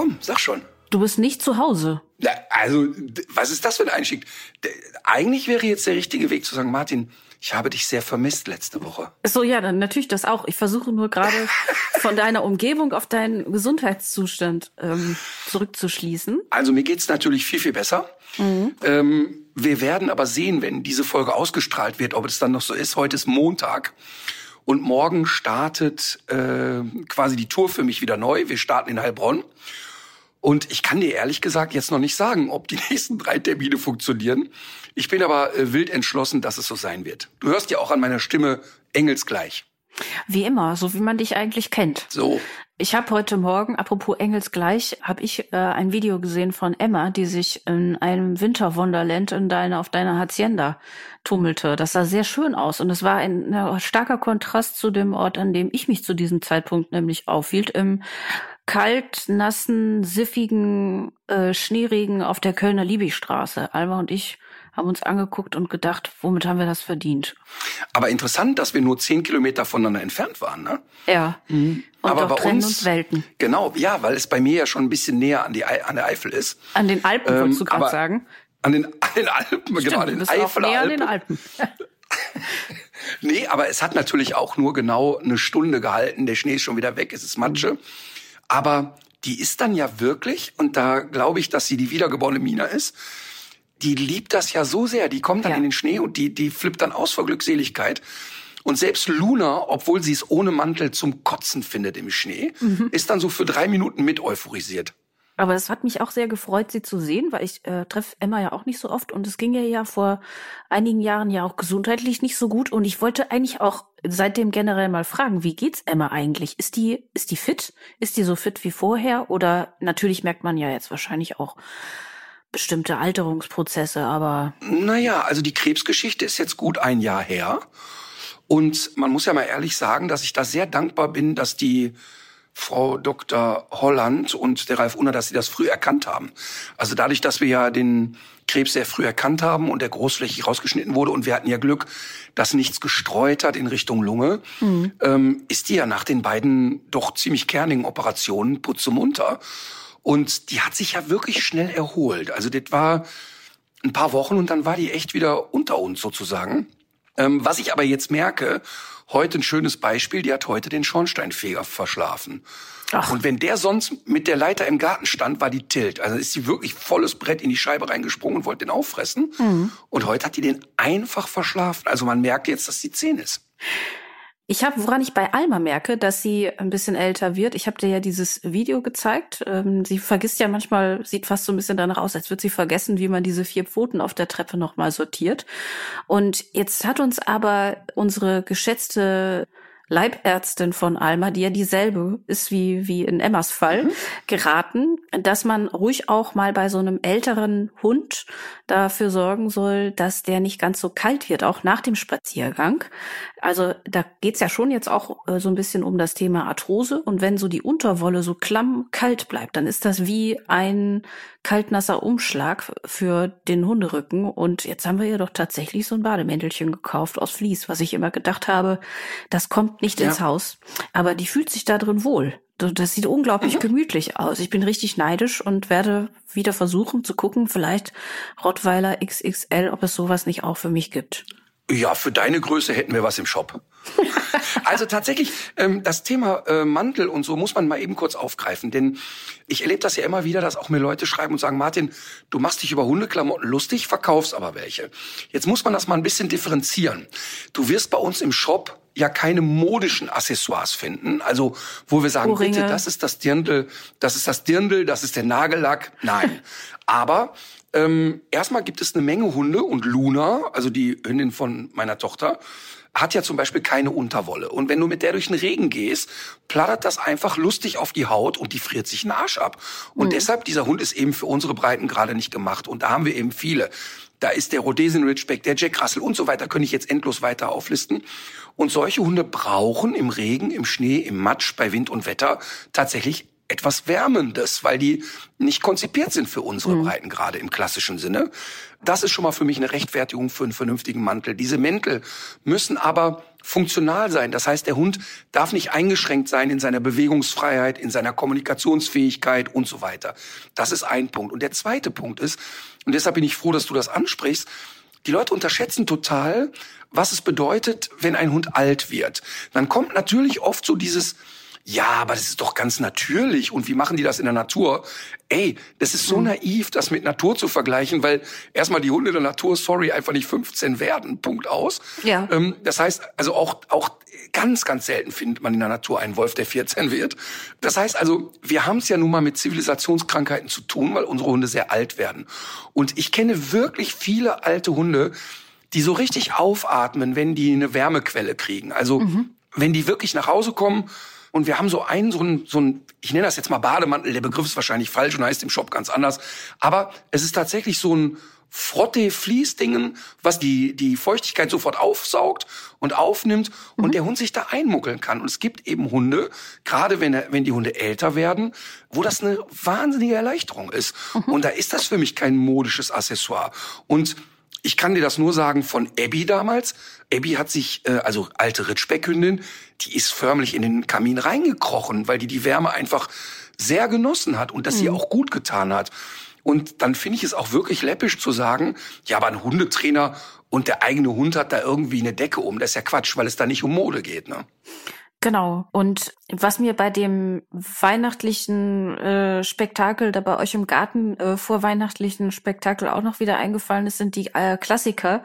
Komm, sag schon. Du bist nicht zu Hause. Ja, also, was ist das für ein? D- Eigentlich wäre jetzt der richtige Weg zu sagen, Martin, ich habe dich sehr vermisst letzte Woche. So, ja, dann natürlich das auch. Ich versuche nur gerade von deiner Umgebung auf deinen Gesundheitszustand ähm, zurückzuschließen. Also mir geht's natürlich viel, viel besser. Ähm, wir werden aber sehen, wenn diese Folge ausgestrahlt wird, ob es dann noch so ist. Heute ist Montag. Und morgen startet äh, quasi die Tour für mich wieder neu. Wir starten in Heilbronn. Und ich kann dir ehrlich gesagt jetzt noch nicht sagen, ob die nächsten drei Termine funktionieren. Ich bin aber äh, wild entschlossen, dass es so sein wird. Du hörst ja auch an meiner Stimme engelsgleich. Wie immer, so wie man dich eigentlich kennt. So. Ich habe heute Morgen, apropos Engelsgleich, habe ich äh, ein Video gesehen von Emma, die sich in einem Winterwunderland in deiner, auf deiner Hacienda tummelte. Das sah sehr schön aus und es war ein, ein starker Kontrast zu dem Ort, an dem ich mich zu diesem Zeitpunkt nämlich aufhielt, im kalt, nassen, siffigen äh, Schneeregen auf der Kölner Liebigstraße. Alma und ich haben uns angeguckt und gedacht, womit haben wir das verdient? Aber interessant, dass wir nur zehn Kilometer voneinander entfernt waren, ne? Ja. Und Aber doch bei trennen uns, uns Welten. Genau, ja, weil es bei mir ja schon ein bisschen näher an, die, an der Eifel ist. An den Alpen, Ähm, wolltest du gerade aber sagen? An den, an den Alpen, genau, an den Eifeler näher an den Alpen. Nee, aber es hat natürlich auch nur genau eine Stunde gehalten. Der Schnee ist schon wieder weg, es ist Matsche. Aber die ist dann ja wirklich, und da glaube ich, dass sie die wiedergeborene Mina ist, die liebt das ja so sehr. Die kommt dann Ja. in den Schnee und die, die flippt dann aus vor Glückseligkeit. Und selbst Luna, obwohl sie es ohne Mantel zum Kotzen findet im Schnee, Mhm. ist dann so für drei Minuten mit euphorisiert. Aber es hat mich auch sehr gefreut, sie zu sehen, weil ich äh, treffe Emma ja auch nicht so oft und es ging ihr ja vor einigen Jahren ja auch gesundheitlich nicht so gut und ich wollte eigentlich auch seitdem generell mal fragen, wie geht's Emma eigentlich? Ist die ist die fit? Ist die so fit wie vorher oder natürlich merkt man ja jetzt wahrscheinlich auch bestimmte Alterungsprozesse, aber Naja, also die Krebsgeschichte ist jetzt gut ein Jahr her. Und man muss ja mal ehrlich sagen, dass ich da sehr dankbar bin, dass die Frau Dr. Holland und der Ralf Unner, dass sie das früh erkannt haben. Also dadurch, dass wir ja den Krebs sehr früh erkannt haben und der großflächig rausgeschnitten wurde und wir hatten ja Glück, dass nichts gestreut hat in Richtung Lunge, ähm, ist die ja nach den beiden doch ziemlich kernigen Operationen putzemunter. Und die hat sich ja wirklich schnell erholt. Also das war ein paar Wochen und dann war die echt wieder unter uns sozusagen. Ähm, was ich aber jetzt merke, heute ein schönes Beispiel, die hat heute den Schornsteinfeger verschlafen. Ach. Und wenn der sonst mit der Leiter im Garten stand, war die tilt. Also ist sie wirklich volles Brett in die Scheibe reingesprungen und wollte den auffressen. Und heute hat die den einfach verschlafen. Also man merkt jetzt, dass sie zehn ist. Ich habe, woran ich bei Alma merke, dass sie ein bisschen älter wird. Ich habe dir ja dieses Video gezeigt. Ähm, sie vergisst ja manchmal, sieht fast so ein bisschen danach aus, als würde sie vergessen, wie man diese vier Pfoten auf der Treppe nochmal sortiert. Und jetzt hat uns aber unsere geschätzte Leibärztin von Alma, die ja dieselbe ist wie, wie in Emmas Fall, geraten, dass man ruhig auch mal bei so einem älteren Hund dafür sorgen soll, dass der nicht ganz so kalt wird, auch nach dem Spaziergang. Also da geht's ja schon jetzt auch äh, so ein bisschen um das Thema Arthrose. Und wenn so die Unterwolle so klamm kalt bleibt, dann ist das wie ein kaltnasser Umschlag für den Hunderücken. Und jetzt haben wir ihr doch tatsächlich so ein Bademäntelchen gekauft aus Vlies, was ich immer gedacht habe, das kommt nicht Ja. ins Haus. Aber die fühlt sich da drin wohl. Das sieht unglaublich gemütlich aus. Ich bin richtig neidisch und werde wieder versuchen zu gucken, vielleicht Rottweiler XXL, ob es sowas nicht auch für mich gibt. Ja, für deine Größe hätten wir was im Shop. also tatsächlich, ähm, das Thema äh, Mantel und so muss man mal eben kurz aufgreifen, denn ich erlebe das ja immer wieder, dass auch mir Leute schreiben und sagen, Martin, du machst dich über Hundeklamotten lustig, verkaufst aber welche. Jetzt muss man das mal ein bisschen differenzieren. Du wirst bei uns im Shop ja keine modischen Accessoires finden, also wo wir sagen, Ohrringe. bitte, das ist das Dirndl, das ist das Dirndl, das ist der Nagellack. Nein, aber ähm, erstmal gibt es eine Menge Hunde und Luna, also die Hündin von meiner Tochter, hat ja zum Beispiel keine Unterwolle. Und wenn du mit der durch den Regen gehst, plattert das einfach lustig auf die Haut und die friert sich den Arsch ab. Und mhm. deshalb, dieser Hund ist eben für unsere Breiten gerade nicht gemacht. Und da haben wir eben viele. Da ist der Rhodesian Ridgeback, der Jack Russell und so weiter, könnte ich jetzt endlos weiter auflisten. Und solche Hunde brauchen im Regen, im Schnee, im Matsch, bei Wind und Wetter tatsächlich etwas Wärmendes, weil die nicht konzipiert sind für unsere mhm. Breiten, gerade im klassischen Sinne. Das ist schon mal für mich eine Rechtfertigung für einen vernünftigen Mantel. Diese Mäntel müssen aber funktional sein. Das heißt, der Hund darf nicht eingeschränkt sein in seiner Bewegungsfreiheit, in seiner Kommunikationsfähigkeit und so weiter. Das ist ein Punkt. Und der zweite Punkt ist, und deshalb bin ich froh, dass du das ansprichst, die Leute unterschätzen total, was es bedeutet, wenn ein Hund alt wird. Dann kommt natürlich oft so dieses, ja, aber das ist doch ganz natürlich. Und wie machen die das in der Natur? Ey, das ist so mhm. naiv, das mit Natur zu vergleichen, weil erstmal die Hunde der Natur, sorry, einfach nicht 15 werden. Punkt aus. Ja. Ähm, das heißt, also auch, auch ganz, ganz selten findet man in der Natur einen Wolf, der 14 wird. Das heißt also, wir haben es ja nun mal mit Zivilisationskrankheiten zu tun, weil unsere Hunde sehr alt werden. Und ich kenne wirklich viele alte Hunde, die so richtig aufatmen, wenn die eine Wärmequelle kriegen. Also, mhm. wenn die wirklich nach Hause kommen, und wir haben so einen, so einen, so einen, ich nenne das jetzt mal Bademantel, der Begriff ist wahrscheinlich falsch und heißt im Shop ganz anders. Aber es ist tatsächlich so ein Frotte-Fließdingen, was die, die Feuchtigkeit sofort aufsaugt und aufnimmt und mhm. der Hund sich da einmuckeln kann. Und es gibt eben Hunde, gerade wenn, wenn die Hunde älter werden, wo das eine wahnsinnige Erleichterung ist. Mhm. Und da ist das für mich kein modisches Accessoire. Und ich kann dir das nur sagen von Abby damals. Abby hat sich, äh, also alte Ritschbeckhündin, die ist förmlich in den Kamin reingekrochen, weil die die Wärme einfach sehr genossen hat und das mhm. ihr auch gut getan hat. Und dann finde ich es auch wirklich läppisch zu sagen, ja, aber ein Hundetrainer und der eigene Hund hat da irgendwie eine Decke um. Das ist ja Quatsch, weil es da nicht um Mode geht, ne? Genau. Und was mir bei dem weihnachtlichen äh, Spektakel, da bei euch im Garten äh, vor weihnachtlichen Spektakel auch noch wieder eingefallen ist, sind die äh, Klassiker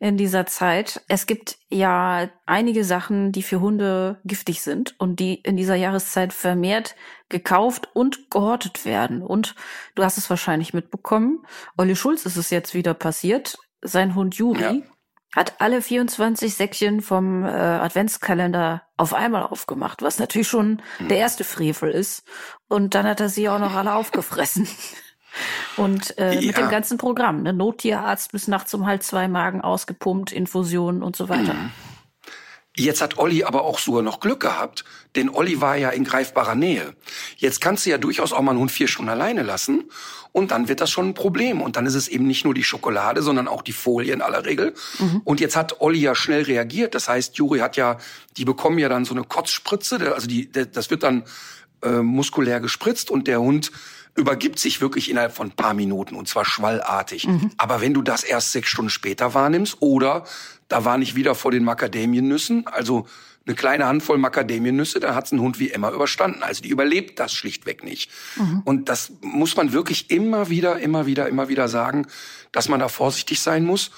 in dieser Zeit. Es gibt ja einige Sachen, die für Hunde giftig sind und die in dieser Jahreszeit vermehrt gekauft und gehortet werden. Und du hast es wahrscheinlich mitbekommen. Olli Schulz ist es jetzt wieder passiert. Sein Hund Juri ja hat alle 24 Säckchen vom äh, Adventskalender auf einmal aufgemacht, was natürlich schon hm. der erste Frevel ist. Und dann hat er sie auch noch alle aufgefressen. Und äh, ja. mit dem ganzen Programm, ne? Nottierarzt bis nachts um halb zwei Magen ausgepumpt, Infusionen und so weiter. Mhm. Jetzt hat Olli aber auch sogar noch Glück gehabt, denn Olli war ja in greifbarer Nähe. Jetzt kannst du ja durchaus auch mal einen Hund vier Stunden alleine lassen und dann wird das schon ein Problem. Und dann ist es eben nicht nur die Schokolade, sondern auch die Folie in aller Regel. Mhm. Und jetzt hat Olli ja schnell reagiert. Das heißt, Juri hat ja, die bekommen ja dann so eine Kotzspritze, also die, das wird dann äh, muskulär gespritzt und der Hund übergibt sich wirklich innerhalb von ein paar Minuten und zwar schwallartig. Mhm. Aber wenn du das erst sechs Stunden später wahrnimmst oder da war nicht wieder vor den Macadamiennüssen, also eine kleine Handvoll Macadamiennüsse, da hat's ein Hund wie Emma überstanden. Also die überlebt das schlichtweg nicht. Mhm. Und das muss man wirklich immer wieder, immer wieder, immer wieder sagen, dass man da vorsichtig sein muss.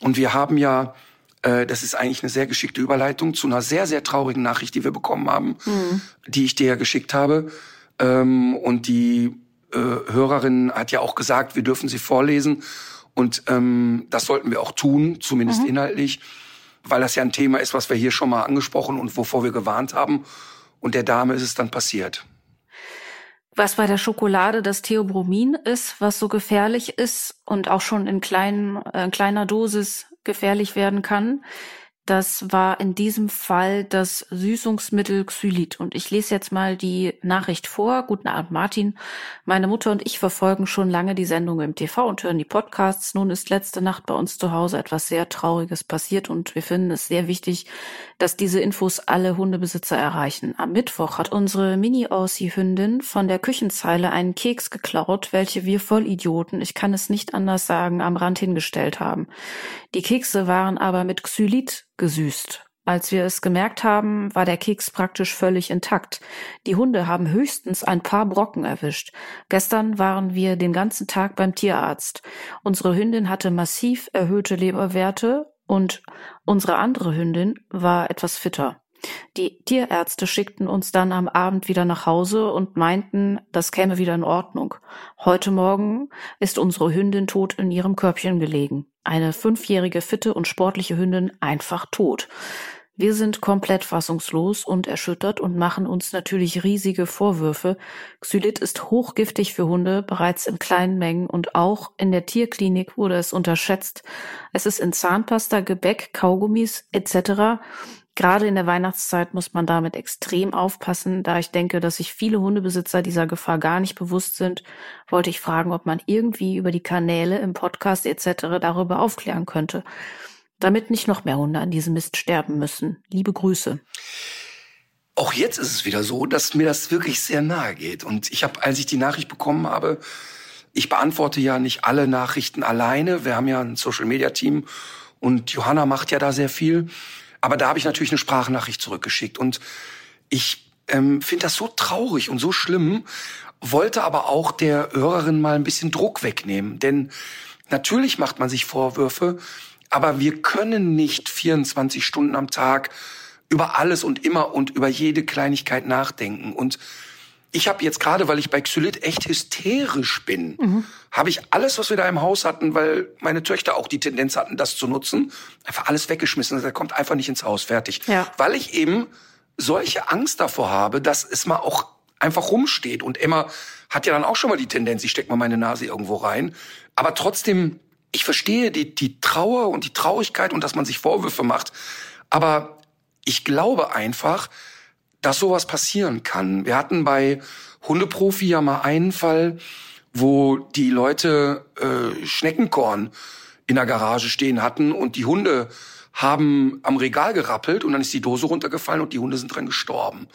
Und wir haben ja, äh, das ist eigentlich eine sehr geschickte Überleitung zu einer sehr, sehr traurigen Nachricht, die wir bekommen haben, mhm. die ich dir ja geschickt habe. Ähm, und die äh, Hörerin hat ja auch gesagt, wir dürfen sie vorlesen. Und ähm, das sollten wir auch tun, zumindest mhm. inhaltlich, weil das ja ein Thema ist, was wir hier schon mal angesprochen und wovor wir gewarnt haben. Und der Dame ist es dann passiert. Was bei der Schokolade das Theobromin ist, was so gefährlich ist und auch schon in, kleinen, äh, in kleiner Dosis gefährlich werden kann, das war in diesem Fall das Süßungsmittel Xylit. Und ich lese jetzt mal die Nachricht vor. Guten Abend, Martin. Meine Mutter und ich verfolgen schon lange die Sendung im TV und hören die Podcasts. Nun ist letzte Nacht bei uns zu Hause etwas sehr Trauriges passiert und wir finden es sehr wichtig, dass diese Infos alle Hundebesitzer erreichen. Am Mittwoch hat unsere Mini-Aussie-Hündin von der Küchenzeile einen Keks geklaut, welche wir Vollidioten, ich kann es nicht anders sagen, am Rand hingestellt haben. Die Kekse waren aber mit Xylit gesüßt. Als wir es gemerkt haben, war der Keks praktisch völlig intakt. Die Hunde haben höchstens ein paar Brocken erwischt. Gestern waren wir den ganzen Tag beim Tierarzt. Unsere Hündin hatte massiv erhöhte Leberwerte und unsere andere Hündin war etwas fitter. Die Tierärzte schickten uns dann am Abend wieder nach Hause und meinten, das käme wieder in Ordnung. Heute Morgen ist unsere Hündin tot in ihrem Körbchen gelegen. Eine fünfjährige, fitte und sportliche Hündin einfach tot. Wir sind komplett fassungslos und erschüttert und machen uns natürlich riesige Vorwürfe. Xylit ist hochgiftig für Hunde, bereits in kleinen Mengen und auch in der Tierklinik wurde es unterschätzt. Es ist in Zahnpasta, Gebäck, Kaugummis etc. Gerade in der Weihnachtszeit muss man damit extrem aufpassen. Da ich denke, dass sich viele Hundebesitzer dieser Gefahr gar nicht bewusst sind, wollte ich fragen, ob man irgendwie über die Kanäle im Podcast etc. darüber aufklären könnte damit nicht noch mehr Hunde an diesem Mist sterben müssen. Liebe Grüße. Auch jetzt ist es wieder so, dass mir das wirklich sehr nahe geht. Und ich habe, als ich die Nachricht bekommen habe, ich beantworte ja nicht alle Nachrichten alleine. Wir haben ja ein Social-Media-Team und Johanna macht ja da sehr viel. Aber da habe ich natürlich eine Sprachnachricht zurückgeschickt. Und ich ähm, finde das so traurig und so schlimm, wollte aber auch der Hörerin mal ein bisschen Druck wegnehmen. Denn natürlich macht man sich Vorwürfe, aber wir können nicht 24 Stunden am Tag über alles und immer und über jede Kleinigkeit nachdenken. Und ich habe jetzt gerade, weil ich bei Xylit echt hysterisch bin, mhm. habe ich alles, was wir da im Haus hatten, weil meine Töchter auch die Tendenz hatten, das zu nutzen, einfach alles weggeschmissen. Er kommt einfach nicht ins Haus, fertig. Ja. Weil ich eben solche Angst davor habe, dass es mal auch einfach rumsteht. Und Emma hat ja dann auch schon mal die Tendenz, ich steck mal meine Nase irgendwo rein. Aber trotzdem ich verstehe die, die Trauer und die Traurigkeit und dass man sich Vorwürfe macht. Aber ich glaube einfach, dass sowas passieren kann. Wir hatten bei Hundeprofi ja mal einen Fall, wo die Leute äh, Schneckenkorn in der Garage stehen hatten und die Hunde haben am Regal gerappelt und dann ist die Dose runtergefallen und die Hunde sind dran gestorben.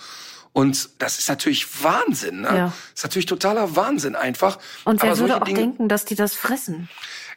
Und das ist natürlich Wahnsinn. Ne? Ja. Das ist natürlich totaler Wahnsinn einfach. Und wer würde auch Dinge, denken, dass die das fressen?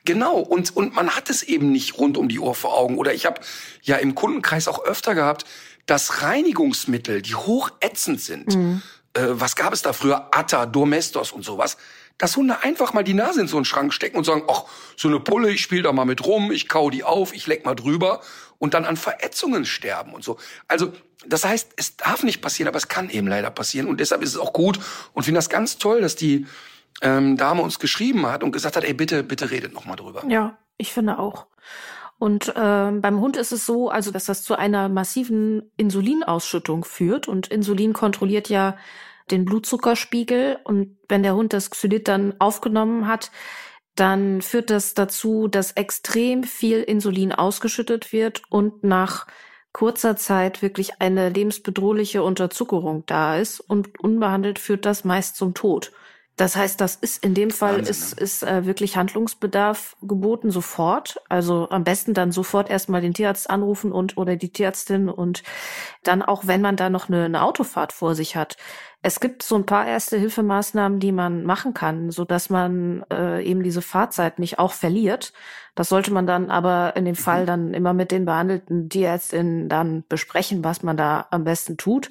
Genau, und, und man hat es eben nicht rund um die Uhr vor Augen. Oder ich habe ja im Kundenkreis auch öfter gehabt, dass Reinigungsmittel, die hochätzend sind, mhm. äh, was gab es da früher? Atta, Domestos und sowas, dass Hunde einfach mal die Nase in so einen Schrank stecken und sagen, ach, so eine Pulle, ich spiele da mal mit rum, ich kau die auf, ich leck mal drüber und dann an Verätzungen sterben und so. Also, das heißt, es darf nicht passieren, aber es kann eben leider passieren und deshalb ist es auch gut und finde das ganz toll, dass die ähm, Dame uns geschrieben hat und gesagt hat, ey, bitte, bitte redet noch mal drüber. Ja, ich finde auch. Und ähm, beim Hund ist es so, also dass das zu einer massiven Insulinausschüttung führt. Und Insulin kontrolliert ja den Blutzuckerspiegel. Und wenn der Hund das Xylit dann aufgenommen hat, dann führt das dazu, dass extrem viel Insulin ausgeschüttet wird und nach kurzer Zeit wirklich eine lebensbedrohliche Unterzuckerung da ist. Und unbehandelt führt das meist zum Tod. Das heißt, das ist in dem Fall Wahnsinn, ist, ne? ist äh, wirklich Handlungsbedarf geboten sofort. Also am besten dann sofort erstmal den Tierarzt anrufen und oder die Tierärztin und dann auch, wenn man da noch eine, eine Autofahrt vor sich hat, es gibt so ein paar erste Hilfemaßnahmen, die man machen kann, so dass man äh, eben diese Fahrzeit nicht auch verliert. Das sollte man dann aber in dem Fall dann immer mit den behandelten Tierärztinnen dann besprechen, was man da am besten tut.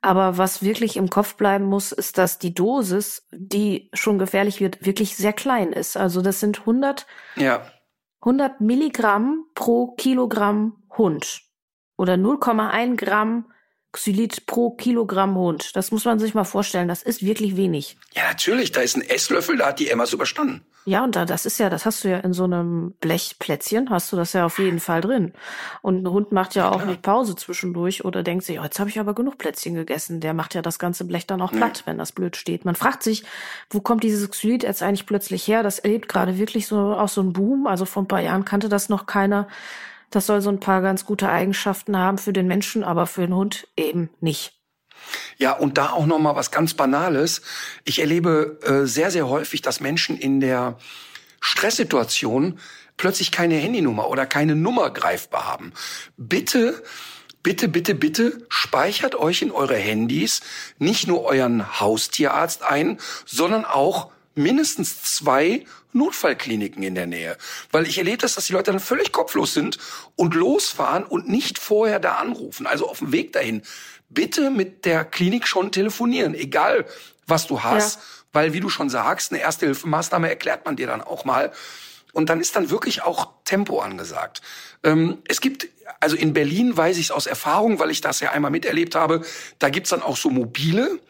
Aber was wirklich im Kopf bleiben muss, ist, dass die Dosis, die schon gefährlich wird, wirklich sehr klein ist. Also das sind 100, ja. 100 Milligramm pro Kilogramm Hund oder 0,1 Gramm Xylit pro Kilogramm Hund. Das muss man sich mal vorstellen. Das ist wirklich wenig. Ja, natürlich. Da ist ein Esslöffel, da hat die Emmas überstanden. Ja, und da, das ist ja, das hast du ja in so einem Blechplätzchen, hast du das ja auf jeden Fall drin. Und ein Hund macht ja, ja auch nicht Pause zwischendurch oder denkt sich, oh, jetzt habe ich aber genug Plätzchen gegessen. Der macht ja das ganze Blech dann auch platt, ja. wenn das blöd steht. Man fragt sich, wo kommt dieses Xylit jetzt eigentlich plötzlich her? Das erlebt gerade wirklich so auch so ein Boom. Also vor ein paar Jahren kannte das noch keiner. Das soll so ein paar ganz gute Eigenschaften haben für den Menschen, aber für den Hund eben nicht. Ja, und da auch noch mal was ganz Banales. Ich erlebe äh, sehr, sehr häufig, dass Menschen in der Stresssituation plötzlich keine Handynummer oder keine Nummer greifbar haben. Bitte bitte, bitte, bitte speichert euch in eure Handys nicht nur euren Haustierarzt ein, sondern auch mindestens zwei Notfallkliniken in der Nähe. Weil ich erlebe das, dass die Leute dann völlig kopflos sind und losfahren und nicht vorher da anrufen. Also auf dem Weg dahin. Bitte mit der Klinik schon telefonieren, egal was du hast. Ja. Weil, wie du schon sagst, eine Erste-Hilfemaßnahme erklärt man dir dann auch mal. Und dann ist dann wirklich auch Tempo angesagt. Ähm, es gibt, also in Berlin weiß ich es aus Erfahrung, weil ich das ja einmal miterlebt habe, da gibt's dann auch so mobile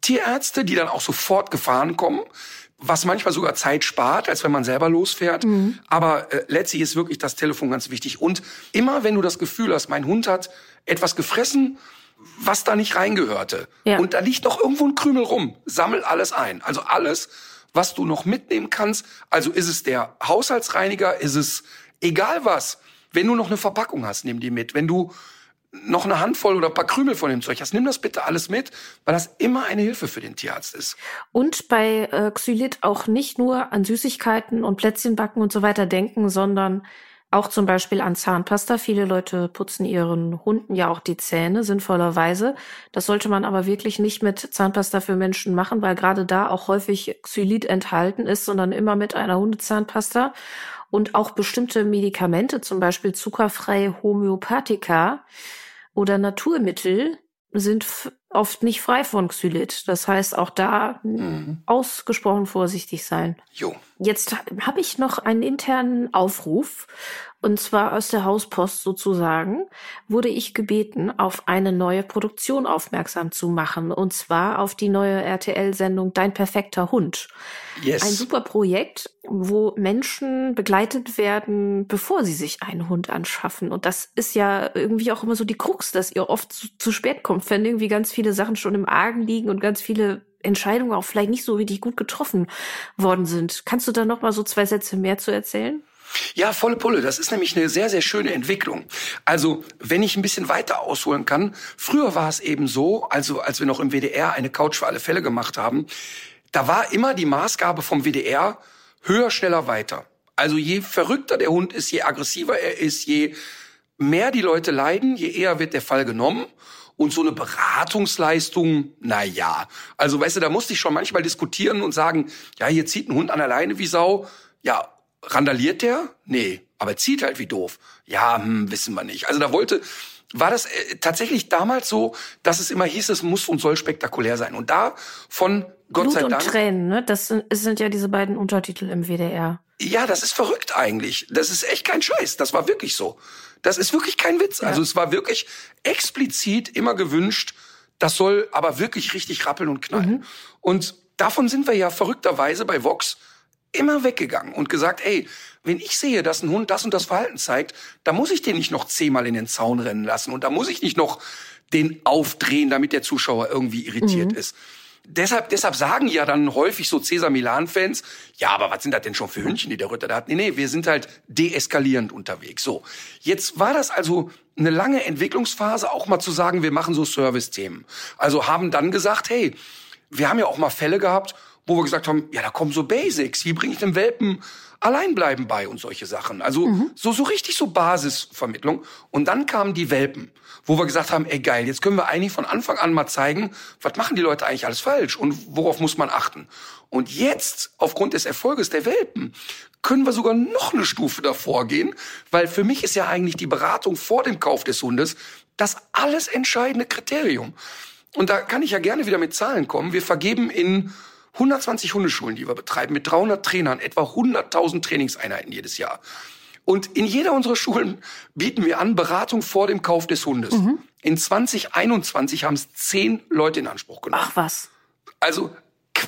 Tierärzte, die dann auch sofort gefahren kommen was manchmal sogar Zeit spart, als wenn man selber losfährt. Mhm. Aber äh, letztlich ist wirklich das Telefon ganz wichtig. Und immer, wenn du das Gefühl hast, mein Hund hat etwas gefressen, was da nicht reingehörte, ja. und da liegt noch irgendwo ein Krümel rum, sammel alles ein. Also alles, was du noch mitnehmen kannst. Also ist es der Haushaltsreiniger, ist es egal was. Wenn du noch eine Verpackung hast, nimm die mit. Wenn du noch eine Handvoll oder ein paar Krümel von dem Zeug hast, nimm das bitte alles mit, weil das immer eine Hilfe für den Tierarzt ist. Und bei äh, Xylit auch nicht nur an Süßigkeiten und Plätzchenbacken und so weiter denken, sondern auch zum Beispiel an Zahnpasta. Viele Leute putzen ihren Hunden ja auch die Zähne, sinnvollerweise. Das sollte man aber wirklich nicht mit Zahnpasta für Menschen machen, weil gerade da auch häufig Xylit enthalten ist, sondern immer mit einer Hundezahnpasta. Und auch bestimmte Medikamente, zum Beispiel zuckerfreie Homöopathika, oder Naturmittel sind oft nicht frei von Xylit. Das heißt, auch da mhm. ausgesprochen vorsichtig sein. Jo. Jetzt habe ich noch einen internen Aufruf und zwar aus der Hauspost sozusagen, wurde ich gebeten, auf eine neue Produktion aufmerksam zu machen. Und zwar auf die neue RTL-Sendung Dein perfekter Hund. Yes. Ein super Projekt, wo Menschen begleitet werden, bevor sie sich einen Hund anschaffen. Und das ist ja irgendwie auch immer so die Krux, dass ihr oft zu, zu spät kommt, wenn irgendwie ganz viele Sachen schon im Argen liegen und ganz viele Entscheidungen auch vielleicht nicht so richtig gut getroffen worden sind. Kannst du da noch mal so zwei Sätze mehr zu erzählen? Ja, volle Pulle. Das ist nämlich eine sehr, sehr schöne Entwicklung. Also, wenn ich ein bisschen weiter ausholen kann, früher war es eben so, also als wir noch im WDR eine Couch für alle Fälle gemacht haben, da war immer die Maßgabe vom WDR höher, schneller, weiter. Also je verrückter der Hund ist, je aggressiver er ist, je mehr die Leute leiden, je eher wird der Fall genommen. Und so eine Beratungsleistung, na ja. Also weißt du, da musste ich schon manchmal diskutieren und sagen, ja, hier zieht ein Hund an der Leine wie Sau. Ja, Randaliert der? Nee, aber zieht halt wie doof. Ja, hm, wissen wir nicht. Also da wollte, war das äh, tatsächlich damals so, dass es immer hieß, es muss und soll spektakulär sein. Und da von Gott Blut sei Dank. Und Tränen, ne? Das sind, sind ja diese beiden Untertitel im WDR. Ja, das ist verrückt eigentlich. Das ist echt kein Scheiß. Das war wirklich so. Das ist wirklich kein Witz. Ja. Also es war wirklich explizit immer gewünscht, das soll aber wirklich richtig rappeln und knallen. Mhm. Und davon sind wir ja verrückterweise bei Vox immer weggegangen und gesagt, ey, wenn ich sehe, dass ein Hund das und das Verhalten zeigt, da muss ich den nicht noch zehnmal in den Zaun rennen lassen und da muss ich nicht noch den aufdrehen, damit der Zuschauer irgendwie irritiert mhm. ist. Deshalb, deshalb sagen ja dann häufig so Cesar Milan-Fans, ja, aber was sind das denn schon für Hündchen, die der Ritter da hat? Nee, nee, wir sind halt deeskalierend unterwegs. So. Jetzt war das also eine lange Entwicklungsphase, auch mal zu sagen, wir machen so Service-Themen. Also haben dann gesagt, hey, wir haben ja auch mal Fälle gehabt, wo wir gesagt haben, ja, da kommen so Basics. Wie bringe ich dem Welpen Alleinbleiben bei und solche Sachen. Also mhm. so, so richtig so Basisvermittlung. Und dann kamen die Welpen, wo wir gesagt haben, ey geil, jetzt können wir eigentlich von Anfang an mal zeigen, was machen die Leute eigentlich alles falsch und worauf muss man achten. Und jetzt, aufgrund des Erfolges der Welpen, können wir sogar noch eine Stufe davor gehen, weil für mich ist ja eigentlich die Beratung vor dem Kauf des Hundes das alles entscheidende Kriterium. Und da kann ich ja gerne wieder mit Zahlen kommen. Wir vergeben in 120 Hundeschulen, die wir betreiben, mit 300 Trainern, etwa 100.000 Trainingseinheiten jedes Jahr. Und in jeder unserer Schulen bieten wir an Beratung vor dem Kauf des Hundes. Mhm. In 2021 haben es zehn Leute in Anspruch genommen. Ach was. Also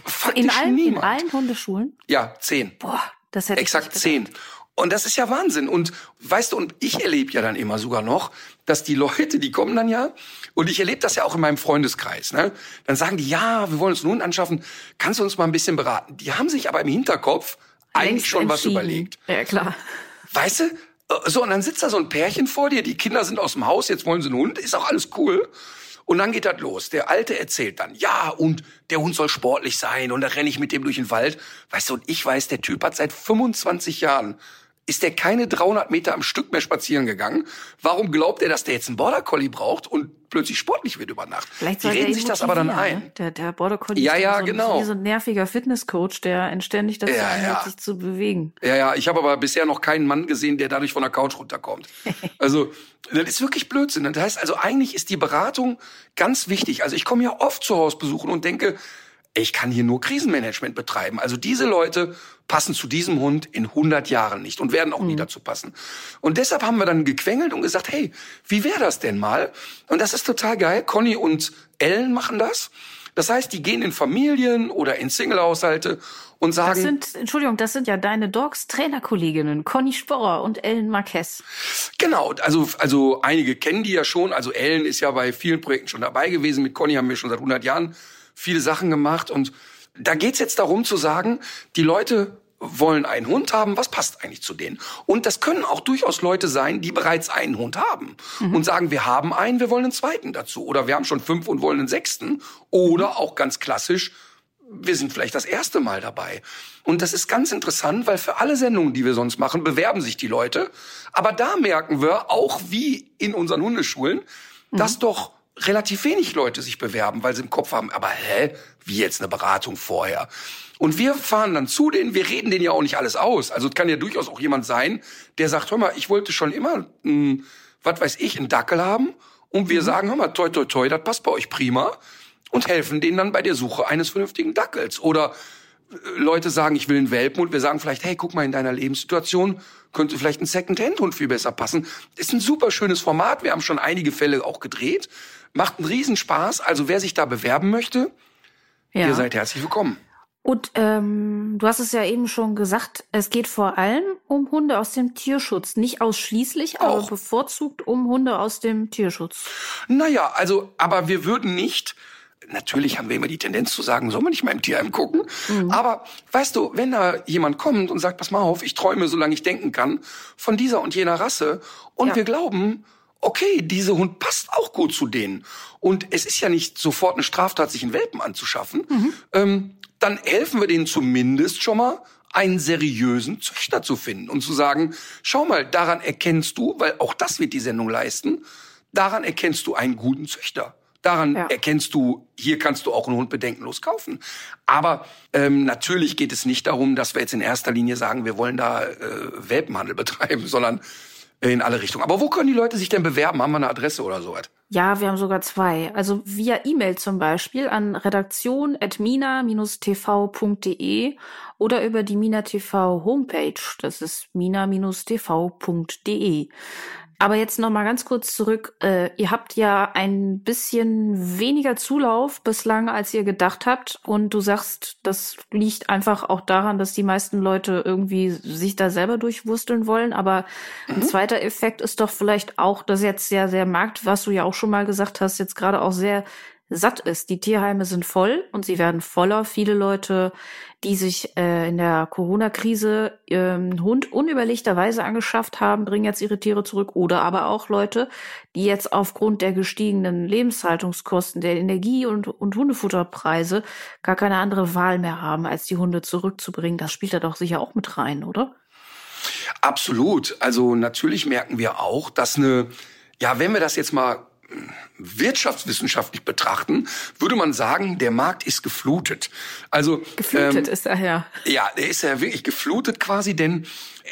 faktisch in allen, niemand. In allen Hundeschulen? Ja, zehn. Boah, das hätte Exakt ich zehn. Und das ist ja Wahnsinn. Und weißt du, und ich erlebe ja dann immer sogar noch, dass die Leute, die kommen dann ja, und ich erlebe das ja auch in meinem Freundeskreis, ne? Dann sagen die, ja, wir wollen uns einen Hund anschaffen, kannst du uns mal ein bisschen beraten? Die haben sich aber im Hinterkopf eigentlich schon was überlegt. Ja, klar. Weißt du? So, und dann sitzt da so ein Pärchen vor dir, die Kinder sind aus dem Haus, jetzt wollen sie einen Hund, ist auch alles cool. Und dann geht das los. Der Alte erzählt dann, ja, und der Hund soll sportlich sein und da renne ich mit dem durch den Wald. Weißt du, und ich weiß, der Typ hat seit 25 Jahren ist der keine 300 Meter am Stück mehr spazieren gegangen. Warum glaubt er, dass der jetzt einen Border Collie braucht und plötzlich sportlich wird über Nacht? Vielleicht Die reden sich das aber dann ein. Ne? Der, der Border Collie ja, ist ja, so, genau. wie so ein nerviger Fitnesscoach, der ständig dazu ja, ja. sich zu bewegen. Ja, ja, ich habe aber bisher noch keinen Mann gesehen, der dadurch von der Couch runterkommt. also, das ist wirklich Blödsinn. Das heißt also, eigentlich ist die Beratung ganz wichtig. Also ich komme ja oft zu Hausbesuchen und denke, ich kann hier nur Krisenmanagement betreiben. Also diese Leute passen zu diesem Hund in 100 Jahren nicht und werden auch mhm. nie dazu passen. Und deshalb haben wir dann gequengelt und gesagt, hey, wie wäre das denn mal? Und das ist total geil. Conny und Ellen machen das. Das heißt, die gehen in Familien oder in Single-Haushalte und sagen. Das sind, Entschuldigung, das sind ja deine Dogs Trainerkolleginnen, Conny Sporrer und Ellen Marquez. Genau, also, also einige kennen die ja schon. Also Ellen ist ja bei vielen Projekten schon dabei gewesen. Mit Conny haben wir schon seit 100 Jahren viele Sachen gemacht und da geht's jetzt darum zu sagen, die Leute wollen einen Hund haben, was passt eigentlich zu denen? Und das können auch durchaus Leute sein, die bereits einen Hund haben mhm. und sagen, wir haben einen, wir wollen einen zweiten dazu. Oder wir haben schon fünf und wollen einen sechsten. Oder auch ganz klassisch, wir sind vielleicht das erste Mal dabei. Und das ist ganz interessant, weil für alle Sendungen, die wir sonst machen, bewerben sich die Leute. Aber da merken wir, auch wie in unseren Hundeschulen, mhm. dass doch relativ wenig Leute sich bewerben, weil sie im Kopf haben, aber hä, wie jetzt eine Beratung vorher? Und wir fahren dann zu denen, wir reden denen ja auch nicht alles aus. Also es kann ja durchaus auch jemand sein, der sagt, hör mal, ich wollte schon immer, ein, was weiß ich, einen Dackel haben. Und wir mhm. sagen, hör mal, toi, toi, toi, das passt bei euch prima. Und helfen denen dann bei der Suche eines vernünftigen Dackels. Oder äh, Leute sagen, ich will einen Welpen und wir sagen vielleicht, hey, guck mal, in deiner Lebenssituation könnte vielleicht ein Second-Hand-Hund viel besser passen. Ist ein super schönes Format. Wir haben schon einige Fälle auch gedreht. Macht einen Riesenspaß. Also wer sich da bewerben möchte, ja. ihr seid herzlich willkommen. Und ähm, du hast es ja eben schon gesagt, es geht vor allem um Hunde aus dem Tierschutz. Nicht ausschließlich, Auch. aber bevorzugt um Hunde aus dem Tierschutz. Naja, also, aber wir würden nicht, natürlich haben wir immer die Tendenz zu sagen, soll man nicht mal im Tierheim gucken. Mhm. Aber weißt du, wenn da jemand kommt und sagt, pass mal auf, ich träume, solange ich denken kann, von dieser und jener Rasse und ja. wir glauben, okay, dieser Hund passt auch gut zu denen. Und es ist ja nicht sofort eine Straftat, sich einen Welpen anzuschaffen. Mhm. Ähm, dann helfen wir denen zumindest schon mal, einen seriösen Züchter zu finden und zu sagen, schau mal, daran erkennst du, weil auch das wird die Sendung leisten, daran erkennst du einen guten Züchter. Daran ja. erkennst du, hier kannst du auch einen Hund bedenkenlos kaufen. Aber ähm, natürlich geht es nicht darum, dass wir jetzt in erster Linie sagen, wir wollen da äh, Welpenhandel betreiben, sondern in alle Richtungen. Aber wo können die Leute sich denn bewerben? Haben wir eine Adresse oder sowas? Ja, wir haben sogar zwei. Also via E-Mail zum Beispiel an redaktion.mina-tv.de oder über die Mina TV Homepage. Das ist mina-tv.de. Aber jetzt noch mal ganz kurz zurück. Äh, ihr habt ja ein bisschen weniger Zulauf bislang, als ihr gedacht habt. Und du sagst, das liegt einfach auch daran, dass die meisten Leute irgendwie sich da selber durchwursteln wollen. Aber mhm. ein zweiter Effekt ist doch vielleicht auch, dass jetzt sehr, sehr Markt, was du ja auch schon mal gesagt hast, jetzt gerade auch sehr satt ist. Die Tierheime sind voll und sie werden voller. Viele Leute, die sich äh, in der Corona-Krise ähm, Hund unüberlegterweise angeschafft haben, bringen jetzt ihre Tiere zurück. Oder aber auch Leute, die jetzt aufgrund der gestiegenen Lebenshaltungskosten, der Energie- und, und Hundefutterpreise gar keine andere Wahl mehr haben, als die Hunde zurückzubringen. Das spielt da doch sicher auch mit rein, oder? Absolut. Also natürlich merken wir auch, dass eine, ja, wenn wir das jetzt mal wirtschaftswissenschaftlich betrachten, würde man sagen, der Markt ist geflutet. Also geflutet ähm, ist er ja. Ja, der ist ja wirklich geflutet quasi, denn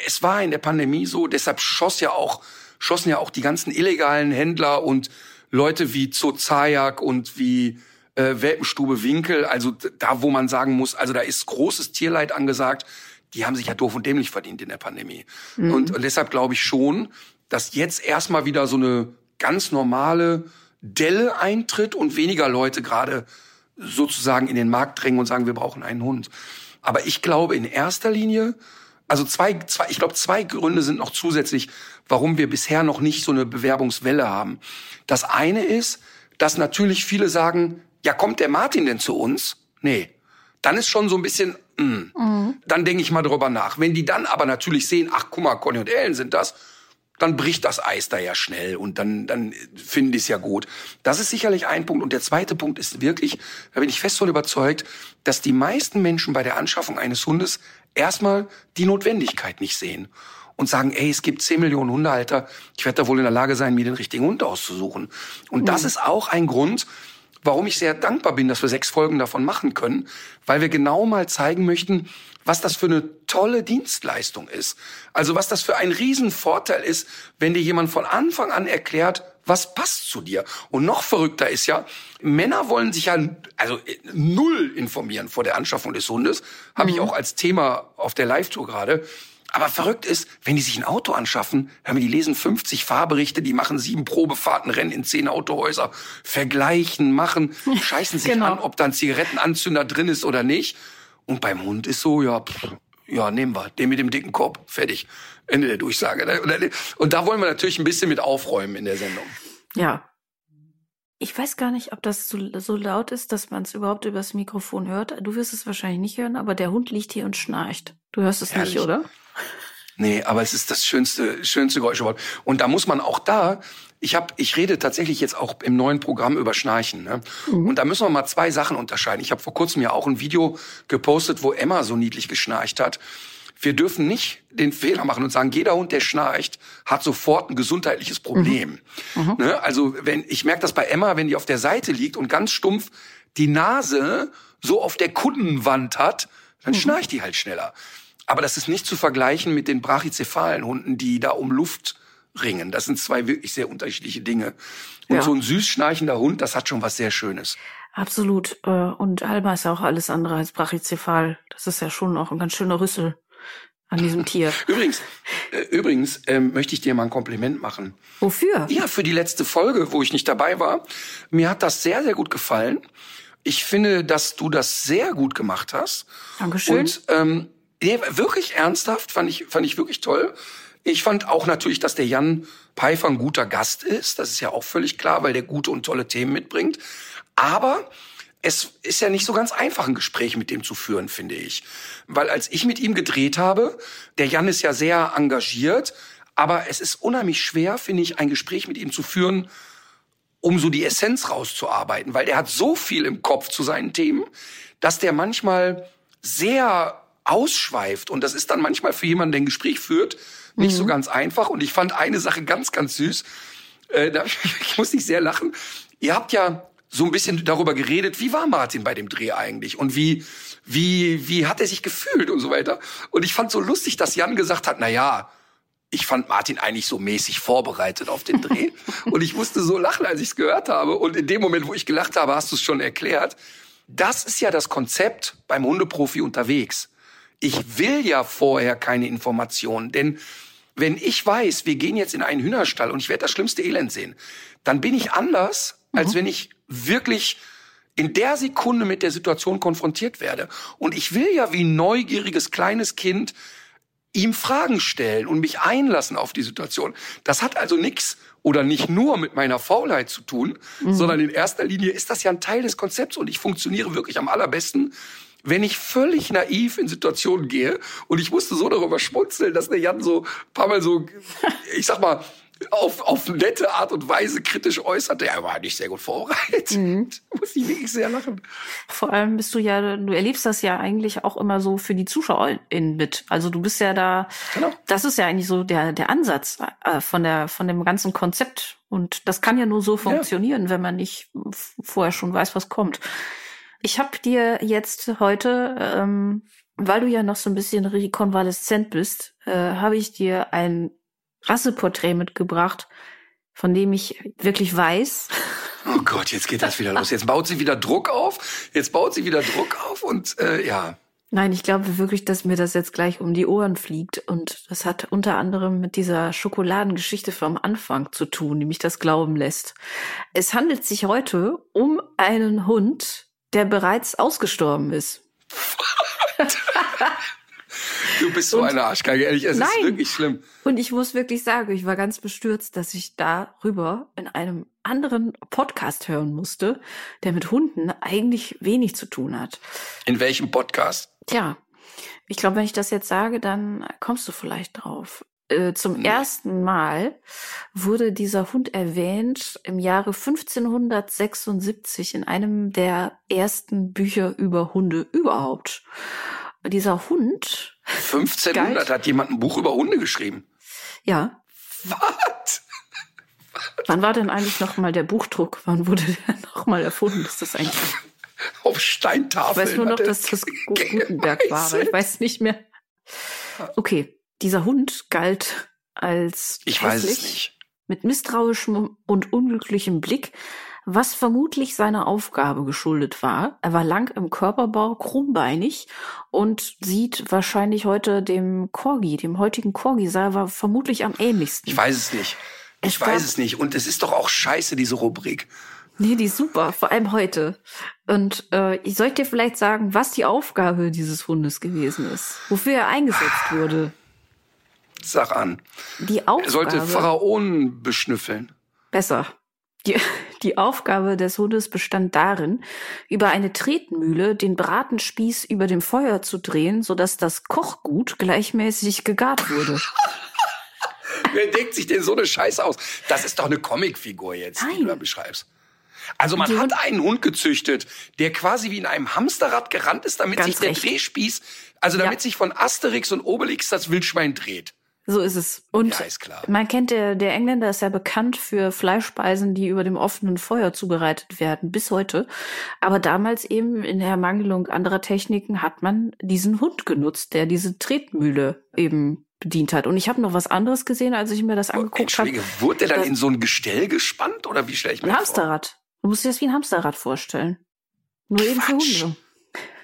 es war in der Pandemie so, deshalb schoss ja auch schossen ja auch die ganzen illegalen Händler und Leute wie Zozajak und wie äh, Welpenstube Winkel, also da, wo man sagen muss, also da ist großes Tierleid angesagt, die haben sich ja doof und dämlich verdient in der Pandemie. Mhm. Und, und deshalb glaube ich schon, dass jetzt erstmal wieder so eine ganz normale Delle eintritt und weniger Leute gerade sozusagen in den Markt drängen und sagen, wir brauchen einen Hund. Aber ich glaube in erster Linie, also zwei, zwei ich glaube, zwei Gründe sind noch zusätzlich, warum wir bisher noch nicht so eine Bewerbungswelle haben. Das eine ist, dass natürlich viele sagen, ja, kommt der Martin denn zu uns? Nee. Dann ist schon so ein bisschen, mh. Mhm. dann denke ich mal drüber nach. Wenn die dann aber natürlich sehen, ach guck mal, Conny und Ellen sind das, dann bricht das Eis da ja schnell und dann, dann finde ich es ja gut. Das ist sicherlich ein Punkt. Und der zweite Punkt ist wirklich, da bin ich fest von überzeugt, dass die meisten Menschen bei der Anschaffung eines Hundes erstmal die Notwendigkeit nicht sehen und sagen, ey, es gibt 10 Millionen Hundehalter, ich werde da wohl in der Lage sein, mir den richtigen Hund auszusuchen. Und mhm. das ist auch ein Grund, warum ich sehr dankbar bin, dass wir sechs Folgen davon machen können, weil wir genau mal zeigen möchten, was das für eine tolle Dienstleistung ist. Also was das für ein Riesenvorteil ist, wenn dir jemand von Anfang an erklärt, was passt zu dir. Und noch verrückter ist ja, Männer wollen sich ja also null informieren vor der Anschaffung des Hundes. Habe ich mhm. auch als Thema auf der Live-Tour gerade. Aber verrückt ist, wenn die sich ein Auto anschaffen, haben die lesen 50 Fahrberichte, die machen sieben Probefahrten, rennen in zehn Autohäuser, vergleichen, machen, scheißen sich genau. an, ob da ein Zigarettenanzünder drin ist oder nicht. Und beim Hund ist so, ja, pff, ja, nehmen wir, den mit dem dicken Kopf, fertig. Ende der Durchsage. Und da wollen wir natürlich ein bisschen mit aufräumen in der Sendung. Ja. Ich weiß gar nicht, ob das so, so laut ist, dass man es überhaupt übers Mikrofon hört. Du wirst es wahrscheinlich nicht hören, aber der Hund liegt hier und schnarcht. Du hörst es Herrlich. nicht, oder? Nee, aber es ist das schönste, schönste Geräusch überhaupt. Und da muss man auch da, ich habe, ich rede tatsächlich jetzt auch im neuen Programm über Schnarchen. Ne? Mhm. Und da müssen wir mal zwei Sachen unterscheiden. Ich habe vor kurzem ja auch ein Video gepostet, wo Emma so niedlich geschnarcht hat. Wir dürfen nicht den Fehler machen und sagen, jeder Hund, der schnarcht, hat sofort ein gesundheitliches Problem. Mhm. Mhm. Ne? Also wenn ich merke das bei Emma, wenn die auf der Seite liegt und ganz stumpf die Nase so auf der Kundenwand hat, dann mhm. schnarcht die halt schneller. Aber das ist nicht zu vergleichen mit den brachycephalen Hunden, die da um Luft ringen. Das sind zwei wirklich sehr unterschiedliche Dinge. Und ja. so ein süß schnarchender Hund, das hat schon was sehr Schönes. Absolut. Äh, und Alma ist ja auch alles andere als brachycephal. Das ist ja schon auch ein ganz schöner Rüssel an diesem Tier. Übrigens, äh, übrigens ähm, möchte ich dir mal ein Kompliment machen. Wofür? Ja, für die letzte Folge, wo ich nicht dabei war. Mir hat das sehr, sehr gut gefallen. Ich finde, dass du das sehr gut gemacht hast. Dankeschön. Und ähm, Nee, wirklich ernsthaft, fand ich, fand ich wirklich toll. Ich fand auch natürlich, dass der Jan Pfeiffer ein guter Gast ist. Das ist ja auch völlig klar, weil der gute und tolle Themen mitbringt. Aber es ist ja nicht so ganz einfach, ein Gespräch mit dem zu führen, finde ich. Weil als ich mit ihm gedreht habe, der Jan ist ja sehr engagiert, aber es ist unheimlich schwer, finde ich, ein Gespräch mit ihm zu führen, um so die Essenz rauszuarbeiten. Weil der hat so viel im Kopf zu seinen Themen, dass der manchmal sehr ausschweift. Und das ist dann manchmal für jemanden, der ein Gespräch führt, nicht mhm. so ganz einfach. Und ich fand eine Sache ganz, ganz süß. Äh, da, ich muss nicht sehr lachen. Ihr habt ja so ein bisschen darüber geredet, wie war Martin bei dem Dreh eigentlich und wie wie wie hat er sich gefühlt und so weiter. Und ich fand so lustig, dass Jan gesagt hat, na ja, ich fand Martin eigentlich so mäßig vorbereitet auf den Dreh und ich musste so lachen, als ich es gehört habe. Und in dem Moment, wo ich gelacht habe, hast du es schon erklärt. Das ist ja das Konzept beim Hundeprofi unterwegs ich will ja vorher keine Informationen, denn wenn ich weiß, wir gehen jetzt in einen Hühnerstall und ich werde das schlimmste Elend sehen, dann bin ich anders, als mhm. wenn ich wirklich in der Sekunde mit der Situation konfrontiert werde. Und ich will ja wie ein neugieriges kleines Kind ihm Fragen stellen und mich einlassen auf die Situation. Das hat also nichts oder nicht nur mit meiner Faulheit zu tun, mhm. sondern in erster Linie ist das ja ein Teil des Konzepts und ich funktioniere wirklich am allerbesten, wenn ich völlig naiv in Situationen gehe und ich musste so darüber schmunzeln, dass der Jan so ein paar Mal so, ich sag mal, auf, auf nette Art und Weise kritisch äußerte. Er war nicht sehr gut vorbereitet. Mhm. Muss ich wirklich sehr lachen. Vor allem bist du ja, du erlebst das ja eigentlich auch immer so für die ZuschauerInnen mit. Also du bist ja da, genau. das ist ja eigentlich so der, der Ansatz äh, von der, von dem ganzen Konzept. Und das kann ja nur so funktionieren, ja. wenn man nicht vorher schon weiß, was kommt. Ich habe dir jetzt heute, ähm, weil du ja noch so ein bisschen rekonvaleszent bist, äh, habe ich dir ein Rasseporträt mitgebracht, von dem ich wirklich weiß. Oh Gott, jetzt geht das wieder los. Jetzt baut sie wieder Druck auf. Jetzt baut sie wieder Druck auf und äh, ja. Nein, ich glaube wirklich, dass mir das jetzt gleich um die Ohren fliegt. Und das hat unter anderem mit dieser Schokoladengeschichte vom Anfang zu tun, die mich das glauben lässt. Es handelt sich heute um einen Hund, der bereits ausgestorben ist. du bist so und, eine Arschgeige, ehrlich, es nein. ist wirklich schlimm. Und ich muss wirklich sagen, ich war ganz bestürzt, dass ich darüber in einem anderen Podcast hören musste, der mit Hunden eigentlich wenig zu tun hat. In welchem Podcast? Tja, ich glaube, wenn ich das jetzt sage, dann kommst du vielleicht drauf. Äh, zum ersten Mal wurde dieser Hund erwähnt im Jahre 1576 in einem der ersten Bücher über Hunde überhaupt. Dieser Hund. 1500 galt, hat jemand ein Buch über Hunde geschrieben. Ja. Was? Wann war denn eigentlich noch mal der Buchdruck? Wann wurde der noch mal erfunden? Ist das eigentlich? Auf Steintafeln. Ich weiß nur noch, dass das Gutenberg war. Ich weiß nicht mehr. Okay, dieser Hund galt als Ich hässlich. weiß es nicht. mit misstrauischem und unglücklichem Blick, was vermutlich seiner Aufgabe geschuldet war. Er war lang im Körperbau, krummbeinig und sieht wahrscheinlich heute dem Corgi, dem heutigen Corgi, sah er vermutlich am ähnlichsten. Ich weiß es nicht. Ich Es weiß gab- es nicht. Und es ist doch auch scheiße, diese Rubrik. Nee, die ist super, vor allem heute. Und äh, ich sollte dir vielleicht sagen, was die Aufgabe dieses Hundes gewesen ist, wofür er eingesetzt wurde. Sag an. Die Er sollte Aufgabe. Pharaonen beschnüffeln. Besser. Die, die Aufgabe des Hundes bestand darin, über eine Tretmühle den Bratenspieß über dem Feuer zu drehen, sodass das Kochgut gleichmäßig gegart wurde. Wer denkt sich denn so eine Scheiße aus? Das ist doch eine Comicfigur jetzt, die Nein. du da beschreibst. Also man Die hat einen Hund gezüchtet, der quasi wie in einem Hamsterrad gerannt ist, damit Ganz sich der recht. Drehspieß, also damit Ja. sich von Asterix und Obelix das Wildschwein dreht. So ist es. Und Ja, man kennt der, der Engländer ist ja bekannt für Fleischspeisen, die über dem offenen Feuer zubereitet werden, bis heute. Aber damals eben in der Ermangelung anderer Techniken hat man diesen Hund genutzt, der diese Tretmühle eben bedient hat. Und ich habe noch was anderes gesehen, als ich mir das angeguckt habe. Wurde der dann das- in so ein Gestell gespannt oder wie stelle ich mir Ein das vor? Hamsterrad. Du musst dir das wie ein Hamsterrad vorstellen. Nur eben für Quatsch. Hunde.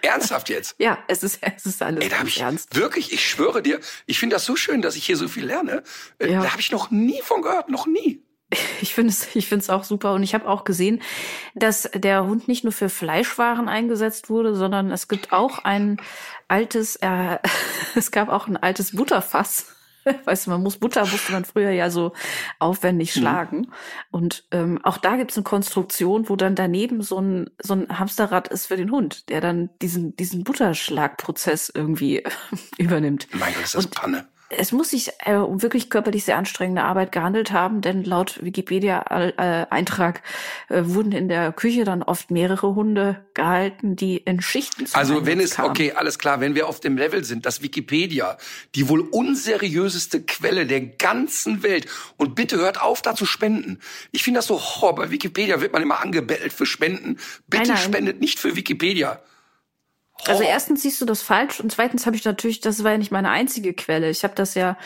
Ernsthaft jetzt? Ja, es ist, es ist alles Ey, da ich ernst. wirklich, ich schwöre dir, ich finde das so schön, dass ich hier so viel lerne. Äh, Ja. Da habe ich noch nie von gehört, noch nie. Ich finde es, ich finde es auch super. Und ich habe auch gesehen, dass der Hund nicht nur für Fleischwaren eingesetzt wurde, sondern es gibt auch ein altes, äh, es gab auch ein altes Butterfass. Weißt du, man muss Butter musste man früher ja so aufwendig schlagen. Und ähm, auch da gibt es eine Konstruktion, wo dann daneben so ein so ein Hamsterrad ist für den Hund, der dann diesen diesen Butterschlagprozess irgendwie übernimmt. Mein Gott, ist das Und- Panne. Es muss sich äh, um wirklich körperlich sehr anstrengende Arbeit gehandelt haben, denn laut Wikipedia-Eintrag äh, wurden in der Küche dann oft mehrere Hunde gehalten, die in Schichten zum Also wenn es, kamen. okay, alles klar, wenn wir auf dem Level sind, dass Wikipedia die wohl unseriöseste Quelle der ganzen Welt und bitte hört auf, da zu spenden. Ich finde das so, oh, bei Wikipedia wird man immer angebettelt für Spenden. Bitte Nein, nein. spendet nicht für Wikipedia. Also erstens siehst du das falsch und zweitens habe ich natürlich, das war ja nicht meine einzige Quelle. Ich habe das ja,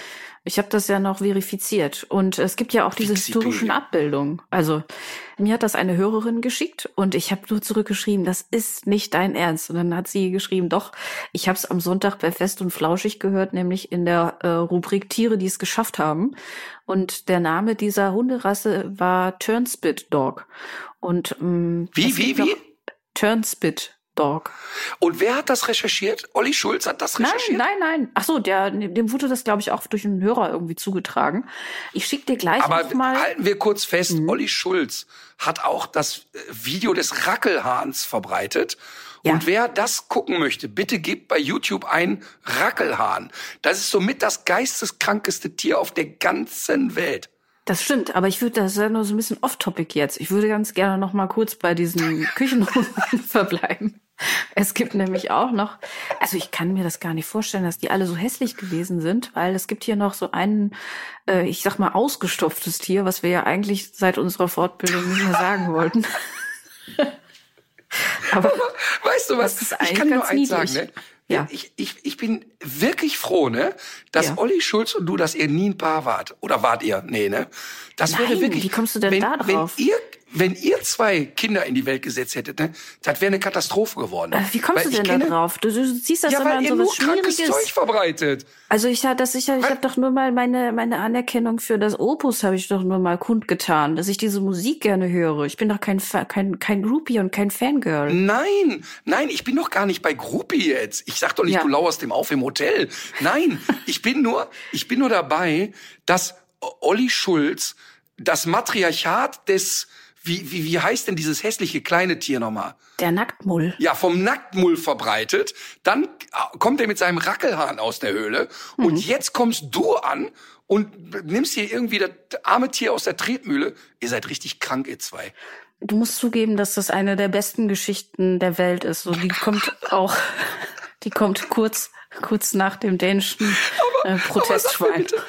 ich habe das ja noch verifiziert und es gibt ja auch diese historischen Abbildungen. Also mir hat das eine Hörerin geschickt und ich habe nur zurückgeschrieben, das ist nicht dein Ernst. Und dann hat sie geschrieben, doch, ich habe es am Sonntag bei Fest und Flauschig gehört, nämlich in der äh, Rubrik Tiere, die es geschafft haben. Und der Name dieser Hunderasse war Turnspit Dog. Und ähm, Wie, wie, wie? Turnspit Dog. Und wer hat das recherchiert? Olli Schulz hat das Nein, recherchiert? nein, nein. Ach so, der, dem wurde das, glaube ich, auch durch einen Hörer irgendwie zugetragen. Ich schicke dir gleich Aber mal. halten wir kurz fest, Mhm. Olli Schulz hat auch das äh, Video des Rackelhahns verbreitet. Ja. Und wer das gucken möchte, bitte gebt bei YouTube ein Rackelhahn. Das ist somit das geisteskrankeste Tier auf der ganzen Welt. Das stimmt, aber ich würde das ist ja nur so ein bisschen off-topic jetzt. Ich würde ganz gerne noch mal kurz bei diesen Küchenhunden verbleiben. Es gibt nämlich auch noch, also ich kann mir das gar nicht vorstellen, dass die alle so hässlich gewesen sind, weil es gibt hier noch so ein, äh, ich sag mal, ausgestopftes Tier, was wir ja eigentlich seit unserer Fortbildung nicht mehr sagen wollten. aber Weißt du was? Das ich kann nur eins niedlich. sagen, ne? Ja. Ich, ich, ich bin wirklich froh, ne, dass Ja. Olli Schulz und du, dass ihr nie ein Paar wart. Oder wart ihr? Nee, ne? Das Nein, wäre wirklich. wie kommst du denn wenn, da drauf? Wenn ihr, wenn ihr zwei Kinder in die Welt gesetzt hättet, ne, das wäre eine Katastrophe geworden. äh, wie kommst Weil du ich denn kenne, da drauf? Du, du ziehst das Ja, immer weil an ihr so nur was krankes. Zeug verbreitet. Also ich hatte das sicher, ich habe doch nur mal meine meine Anerkennung für das Opus habe ich doch nur mal kundgetan, dass ich diese Musik gerne höre. Ich bin doch kein kein kein Groupie und kein Fangirl. Nein, nein, ich bin doch gar nicht bei Groupie jetzt. Ich sag doch nicht, Ja. du lauerst dem auf im Hotel. Nein, ich bin nur, ich bin nur dabei, dass Olli Schulz das Matriarchat des, wie, wie, wie heißt denn dieses hässliche kleine Tier nochmal? Der Nacktmull. Ja, vom Nacktmull verbreitet. Dann kommt er mit seinem Rackelhahn aus der Höhle. Mhm. Und jetzt kommst du an und nimmst hier irgendwie das arme Tier aus der Tretmühle. Ihr seid richtig krank, ihr zwei. Du musst zugeben, dass das eine der besten Geschichten der Welt ist. So, die kommt auch, die kommt kurz kurz nach dem dänischen äh, Aber Protestschwein. bitte,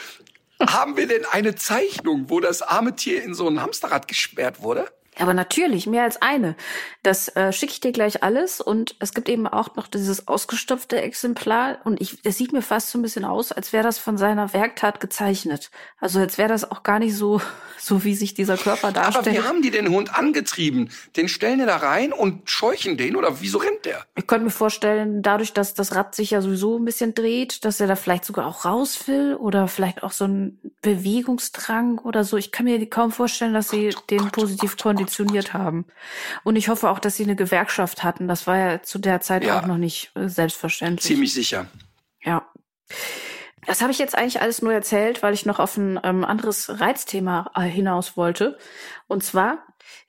Haben wir denn eine Zeichnung, wo das arme Tier in so ein Hamsterrad gesperrt wurde? Aber natürlich, mehr als eine. Das äh, schicke ich dir gleich alles. Und es gibt eben auch noch dieses ausgestopfte Exemplar. Und ich, es sieht mir fast so ein bisschen aus, als wäre das von seiner Werktat gezeichnet. Also als wäre das auch gar nicht so, so wie sich dieser Körper darstellt. Aber wie haben die den Hund angetrieben? Den stellen die da rein und scheuchen den? Oder wieso rennt der? Ich könnte mir vorstellen, dadurch, dass das Rad sich ja sowieso ein bisschen dreht, dass er da vielleicht sogar auch raus will oder vielleicht auch so ein Bewegungsdrang oder so. Ich kann mir kaum vorstellen, dass sie den Gott, positiv Gott, konditioniert haben. Und ich hoffe auch, dass sie eine Gewerkschaft hatten. Das war ja zu der Zeit ja. auch noch nicht äh, selbstverständlich. Ziemlich sicher. Ja. Das habe ich jetzt eigentlich alles nur erzählt, weil ich noch auf ein ähm, anderes Reizthema äh, hinaus wollte. Und zwar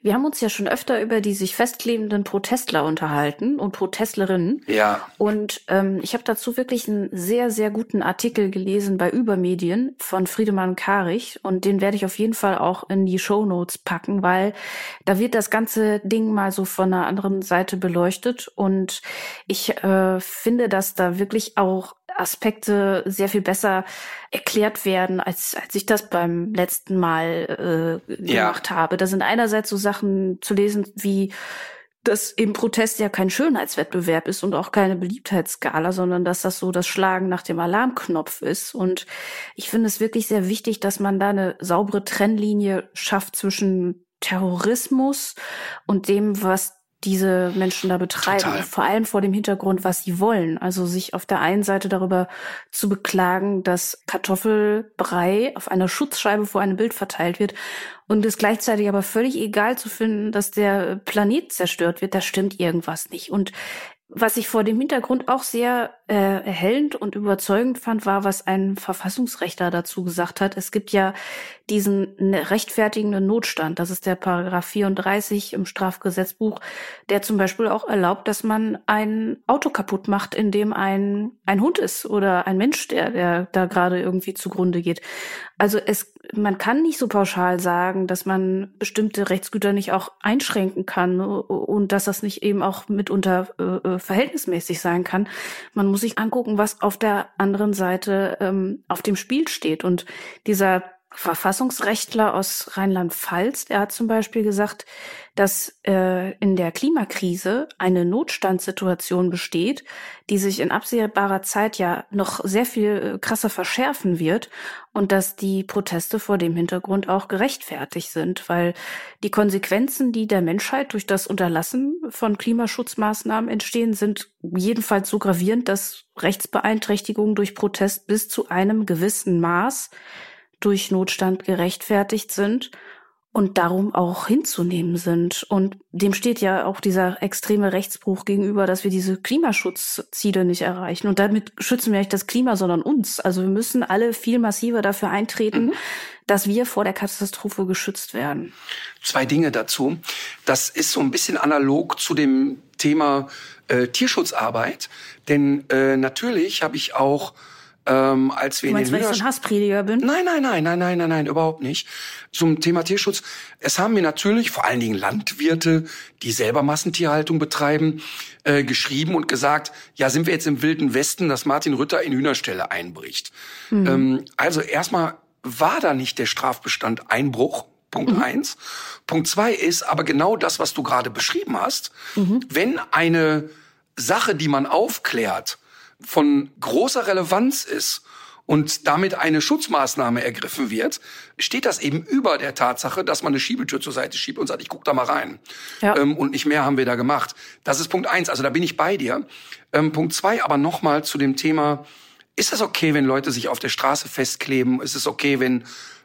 wir haben uns ja schon öfter über die sich festklebenden Protestler unterhalten und Protestlerinnen. Ja. Und ähm, ich habe dazu wirklich einen sehr, sehr guten Artikel gelesen bei Übermedien von Friedemann Karich. Und den werde ich auf jeden Fall auch in die Show Notes packen, weil da wird das ganze Ding mal so von einer anderen Seite beleuchtet. Und ich äh, finde, dass da wirklich auch Aspekte sehr viel besser erklärt werden, als, als ich das beim letzten Mal äh, gemacht ja. habe. Da sind einerseits so Sachen zu lesen wie dass eben Protest ja kein Schönheitswettbewerb ist und auch keine Beliebtheitsskala, sondern dass das so das Schlagen nach dem Alarmknopf ist. Und ich finde es wirklich sehr wichtig, dass man da eine saubere Trennlinie schafft zwischen Terrorismus und dem, was diese Menschen da betreiben. Total. Vor allem vor dem Hintergrund, was sie wollen. Also sich auf der einen Seite darüber zu beklagen, dass Kartoffelbrei auf einer Schutzscheibe vor einem Bild verteilt wird und es gleichzeitig aber völlig egal zu finden, dass der Planet zerstört wird. Da stimmt irgendwas nicht. Und was ich vor dem Hintergrund auch sehr äh, erhellend und überzeugend fand, war, was ein Verfassungsrechter dazu gesagt hat. Es gibt ja diesen ne, rechtfertigenden Notstand. Das ist der Paragraph 34 im Strafgesetzbuch, der zum Beispiel auch erlaubt, dass man ein Auto kaputt macht, in dem ein, ein Hund ist oder ein Mensch, der, der da gerade irgendwie zugrunde geht. Also es, man kann nicht so pauschal sagen, dass man bestimmte Rechtsgüter nicht auch einschränken kann und dass das nicht eben auch mitunter äh, äh, verhältnismäßig sein kann. Man muss sich angucken, was auf der anderen Seite ähm, auf dem Spiel steht. Und dieser Verfassungsrechtler aus Rheinland-Pfalz, der hat zum Beispiel gesagt, dass äh, in der Klimakrise eine Notstandssituation besteht, die sich in absehbarer Zeit ja noch sehr viel äh, krasser verschärfen wird und dass die Proteste vor dem Hintergrund auch gerechtfertigt sind, weil die Konsequenzen, die der Menschheit durch das Unterlassen von Klimaschutzmaßnahmen entstehen, sind jedenfalls so gravierend, dass Rechtsbeeinträchtigungen durch Protest bis zu einem gewissen Maß durch Notstand gerechtfertigt sind und darum auch hinzunehmen sind. Und dem steht ja auch dieser extreme Rechtsbruch gegenüber, dass wir diese Klimaschutzziele nicht erreichen. Und damit schützen wir nicht das Klima, sondern uns. Also wir müssen alle viel massiver dafür eintreten, mhm. dass wir vor der Katastrophe geschützt werden. Zwei Dinge dazu. Das ist so ein bisschen analog zu dem Thema äh, Tierschutzarbeit. Denn äh, natürlich habe ich auch ähm, als wir du meinst, in den weil ich so ein Hassprediger bin? Nein, nein, nein, nein, nein, nein, nein, überhaupt nicht. Zum Thema Tierschutz. Es haben mir natürlich vor allen Dingen Landwirte, die selber Massentierhaltung betreiben, äh, geschrieben und gesagt, ja, sind wir jetzt im wilden Westen, dass Martin Rütter in Hühnerställe einbricht. Mhm. Ähm, also erstmal war da nicht der Strafbestand Einbruch, Punkt mhm. eins. Punkt zwei ist aber genau das, was du gerade beschrieben hast. Mhm. Wenn eine Sache, die man aufklärt, von großer Relevanz ist und damit eine Schutzmaßnahme ergriffen wird, steht das eben über der Tatsache, dass man eine Schiebetür zur Seite schiebt und sagt, ich guck da mal rein. Ja. Ähm, und nicht mehr haben wir da gemacht. Das ist Punkt eins, also da bin ich bei dir. Ähm, Punkt zwei, aber nochmal zu dem Thema, ist es okay, wenn Leute sich auf der Straße festkleben? Ist es okay, wenn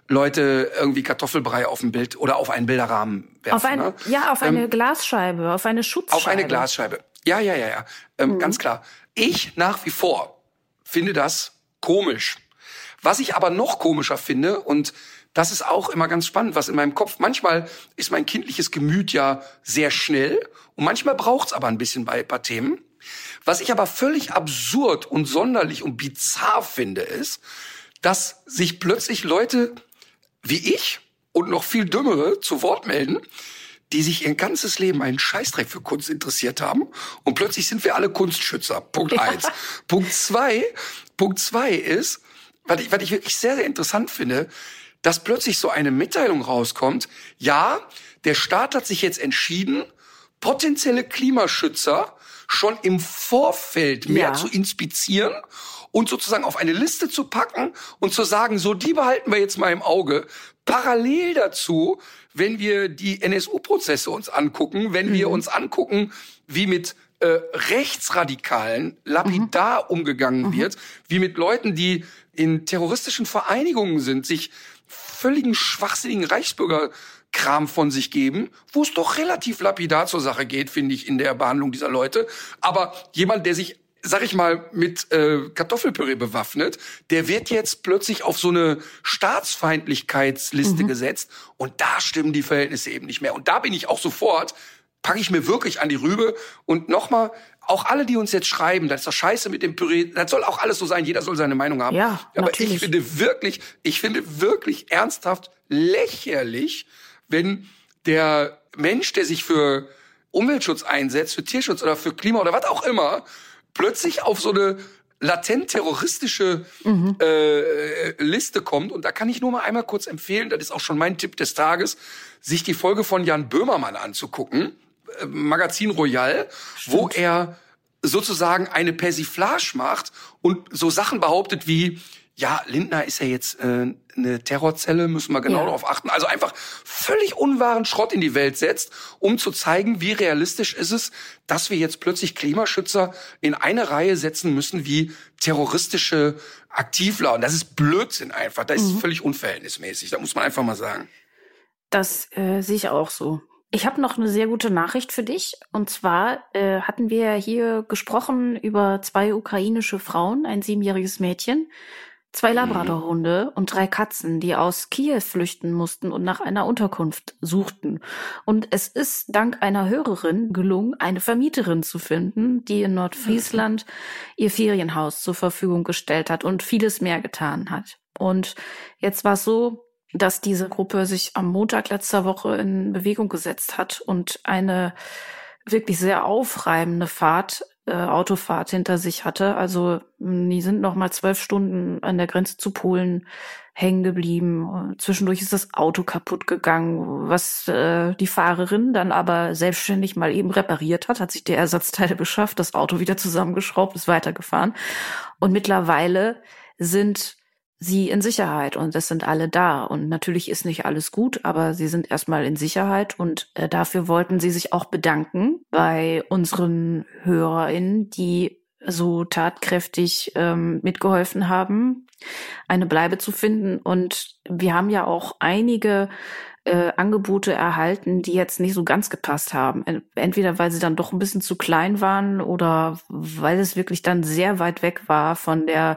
Leute irgendwie Kartoffelbrei auf ein Bild oder auf einen Bilderrahmen werfen? Auf ein, ne? Ja, auf eine ähm, Glasscheibe, auf eine Schutzscheibe. Auf eine Glasscheibe. Ja, ja, ja, ja. Ähm, mhm. Ganz klar. Ich nach wie vor finde das komisch. Was ich aber noch komischer finde, und das ist auch immer ganz spannend, was in meinem Kopf, manchmal ist mein kindliches Gemüt ja sehr schnell und manchmal braucht's aber ein bisschen bei ein paar Themen. Was ich aber völlig absurd und sonderlich und bizarr finde, ist, dass sich plötzlich Leute wie ich und noch viel dümmere zu Wort melden, die sich ihr ganzes Leben einen Scheißdreck für Kunst interessiert haben. Und plötzlich sind wir alle Kunstschützer. Punkt ja. eins. Punkt zwei, Punkt zwei ist, was ich, was ich wirklich sehr, sehr interessant finde, dass plötzlich so eine Mitteilung rauskommt, ja, der Staat hat sich jetzt entschieden, potenzielle Klimaschützer schon im Vorfeld mehr ja. zu inspizieren und sozusagen auf eine Liste zu packen und zu sagen, so die behalten wir jetzt mal im Auge. Parallel dazu, wenn wir die NSU-Prozesse uns angucken, wenn mhm. wir uns angucken, wie mit äh, Rechtsradikalen lapidar mhm. umgegangen mhm. wird, wie mit Leuten, die in terroristischen Vereinigungen sind, sich völligen schwachsinnigen Reichsbürgerkram von sich geben, wo es doch relativ lapidar zur Sache geht, finde ich, in der Behandlung dieser Leute. Aber jemand, der sich sag ich mal, mit äh, Kartoffelpüree bewaffnet, der wird jetzt plötzlich auf so eine Staatsfeindlichkeitsliste mhm. gesetzt und da stimmen die Verhältnisse eben nicht mehr. Und da bin ich auch sofort packe ich mir wirklich an die Rübe. Und nochmal, auch alle, die uns jetzt schreiben, das ist doch scheiße mit dem Püree, das soll auch alles so sein, jeder soll seine Meinung haben. Ja, Aber natürlich. ich finde wirklich, ich finde wirklich ernsthaft lächerlich, wenn der Mensch, der sich für Umweltschutz einsetzt, für Tierschutz oder für Klima oder was auch immer, plötzlich auf so eine latent terroristische mhm. äh, Liste kommt. Und da kann ich nur mal einmal kurz empfehlen, das ist auch schon mein Tipp des Tages, sich die Folge von Jan Böhmermann anzugucken Magazin Royal, Stimmt. wo er sozusagen eine Persiflage macht und so Sachen behauptet wie, ja, Lindner ist ja jetzt äh, eine Terrorzelle, müssen wir genau ja. darauf achten. Also einfach völlig unwahren Schrott in die Welt setzt, um zu zeigen, wie realistisch ist es, dass wir jetzt plötzlich Klimaschützer in eine Reihe setzen müssen wie terroristische Aktivler. Und das ist Blödsinn einfach. Das mhm. ist völlig unverhältnismäßig. Da muss man einfach mal sagen. Das äh, sehe ich auch so. Ich habe noch eine sehr gute Nachricht für dich. Und zwar äh, hatten wir hier gesprochen über zwei ukrainische Frauen, ein siebenjähriges Mädchen, zwei Labradorhunde mhm. und drei Katzen, die aus Kiew flüchten mussten und nach einer Unterkunft suchten. Und es ist dank einer Hörerin gelungen, eine Vermieterin zu finden, die in Nordfriesland ihr Ferienhaus zur Verfügung gestellt hat und vieles mehr getan hat. Und jetzt war es so, dass diese Gruppe sich am Montag letzter Woche in Bewegung gesetzt hat und eine wirklich sehr aufreibende Fahrt, äh, Autofahrt hinter sich hatte. Also die sind noch mal zwölf Stunden an der Grenze zu Polen hängen geblieben. Zwischendurch ist das Auto kaputt gegangen, was äh, die Fahrerin dann aber selbstständig mal eben repariert hat, hat sich die Ersatzteile beschafft, das Auto wieder zusammengeschraubt, ist weitergefahren. Und mittlerweile sind sie in Sicherheit und es sind alle da. Und natürlich ist nicht alles gut, aber sie sind erstmal in Sicherheit und äh, dafür wollten sie sich auch bedanken bei unseren HörerInnen, die so tatkräftig ähm, mitgeholfen haben, eine Bleibe zu finden. Und wir haben ja auch einige äh, Angebote erhalten, die jetzt nicht so ganz gepasst haben. Entweder weil sie dann doch ein bisschen zu klein waren oder weil es wirklich dann sehr weit weg war von der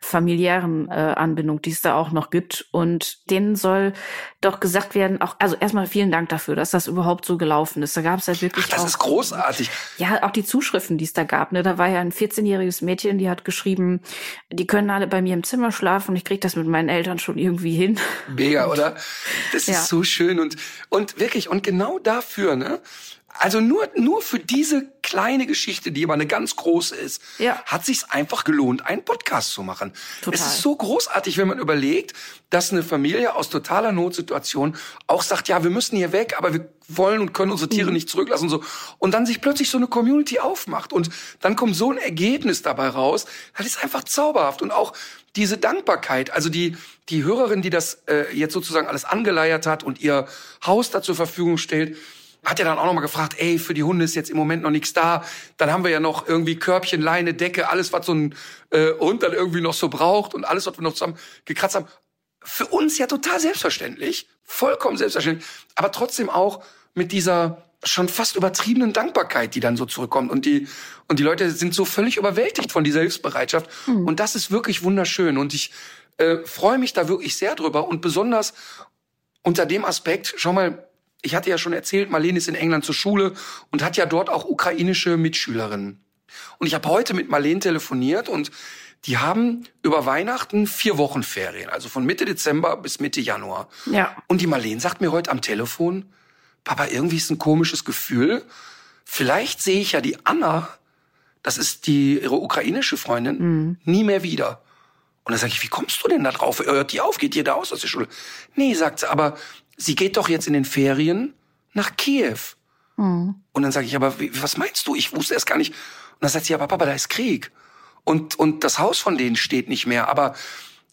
familiären äh, Anbindung, die es da auch noch gibt. Und denen soll doch gesagt werden, auch, also erstmal vielen Dank dafür, dass das überhaupt so gelaufen ist. Da gab es halt wirklich. Ach, das auch, ist großartig. Ja, auch die Zuschriften, die es da gab. Ne? Da war ja ein 14-jähriges Mädchen, die hat geschrieben, die können alle bei mir im Zimmer schlafen und ich kriege das mit meinen Eltern schon irgendwie hin. Mega, oder? Das ja. ist so schön und, und wirklich, und genau dafür, ne? Also nur, nur für diese kleine Geschichte, die aber eine ganz große ist, ja. hat sich's einfach gelohnt, einen Podcast zu machen. Total. Es ist so großartig, wenn man überlegt, dass eine Familie aus totaler Notsituation auch sagt, ja, wir müssen hier weg, aber wir wollen und können unsere Tiere mhm. nicht zurücklassen und so. Und dann sich plötzlich so eine Community aufmacht und dann kommt so ein Ergebnis dabei raus. Das ist einfach zauberhaft und auch diese Dankbarkeit, also die, die Hörerin, die das äh, jetzt sozusagen alles angeleiert hat und ihr Haus da zur Verfügung stellt, hat ja dann auch nochmal gefragt, ey, für die Hunde ist jetzt im Moment noch nichts da. Dann haben wir ja noch irgendwie Körbchen, Leine, Decke, alles, was so ein äh, Hund dann irgendwie noch so braucht und alles, was wir noch zusammen gekratzt haben. Für uns ja total selbstverständlich, vollkommen selbstverständlich, aber trotzdem auch mit dieser schon fast übertriebenen Dankbarkeit, die dann so zurückkommt. Und die, und die Leute sind so völlig überwältigt von dieser Hilfsbereitschaft. Mhm. Und das ist wirklich wunderschön. Und ich äh, freue mich da wirklich sehr drüber. Und besonders unter dem Aspekt, schau mal, ich hatte ja schon erzählt, Marlene ist in England zur Schule und hat ja dort auch ukrainische Mitschülerinnen. Und ich habe heute mit Marlene telefoniert und die haben über Weihnachten vier Wochen Ferien, also von Mitte Dezember bis Mitte Januar. Ja. Und die Marlene sagt mir heute am Telefon, Papa, irgendwie ist ein komisches Gefühl. Vielleicht sehe ich ja die Anna, das ist die ihre ukrainische Freundin, mhm. nie mehr wieder. Und dann sage ich, wie kommst du denn da drauf? Hört die auf? Geht da aus aus der Schule? Nee, sagt sie, aber sie geht doch jetzt in den Ferien nach Kiew. Mhm. Und dann sage ich, aber was meinst du? Ich wusste erst gar nicht. Und dann sagt sie, aber Papa, da ist Krieg. Und, und das Haus von denen steht nicht mehr. Aber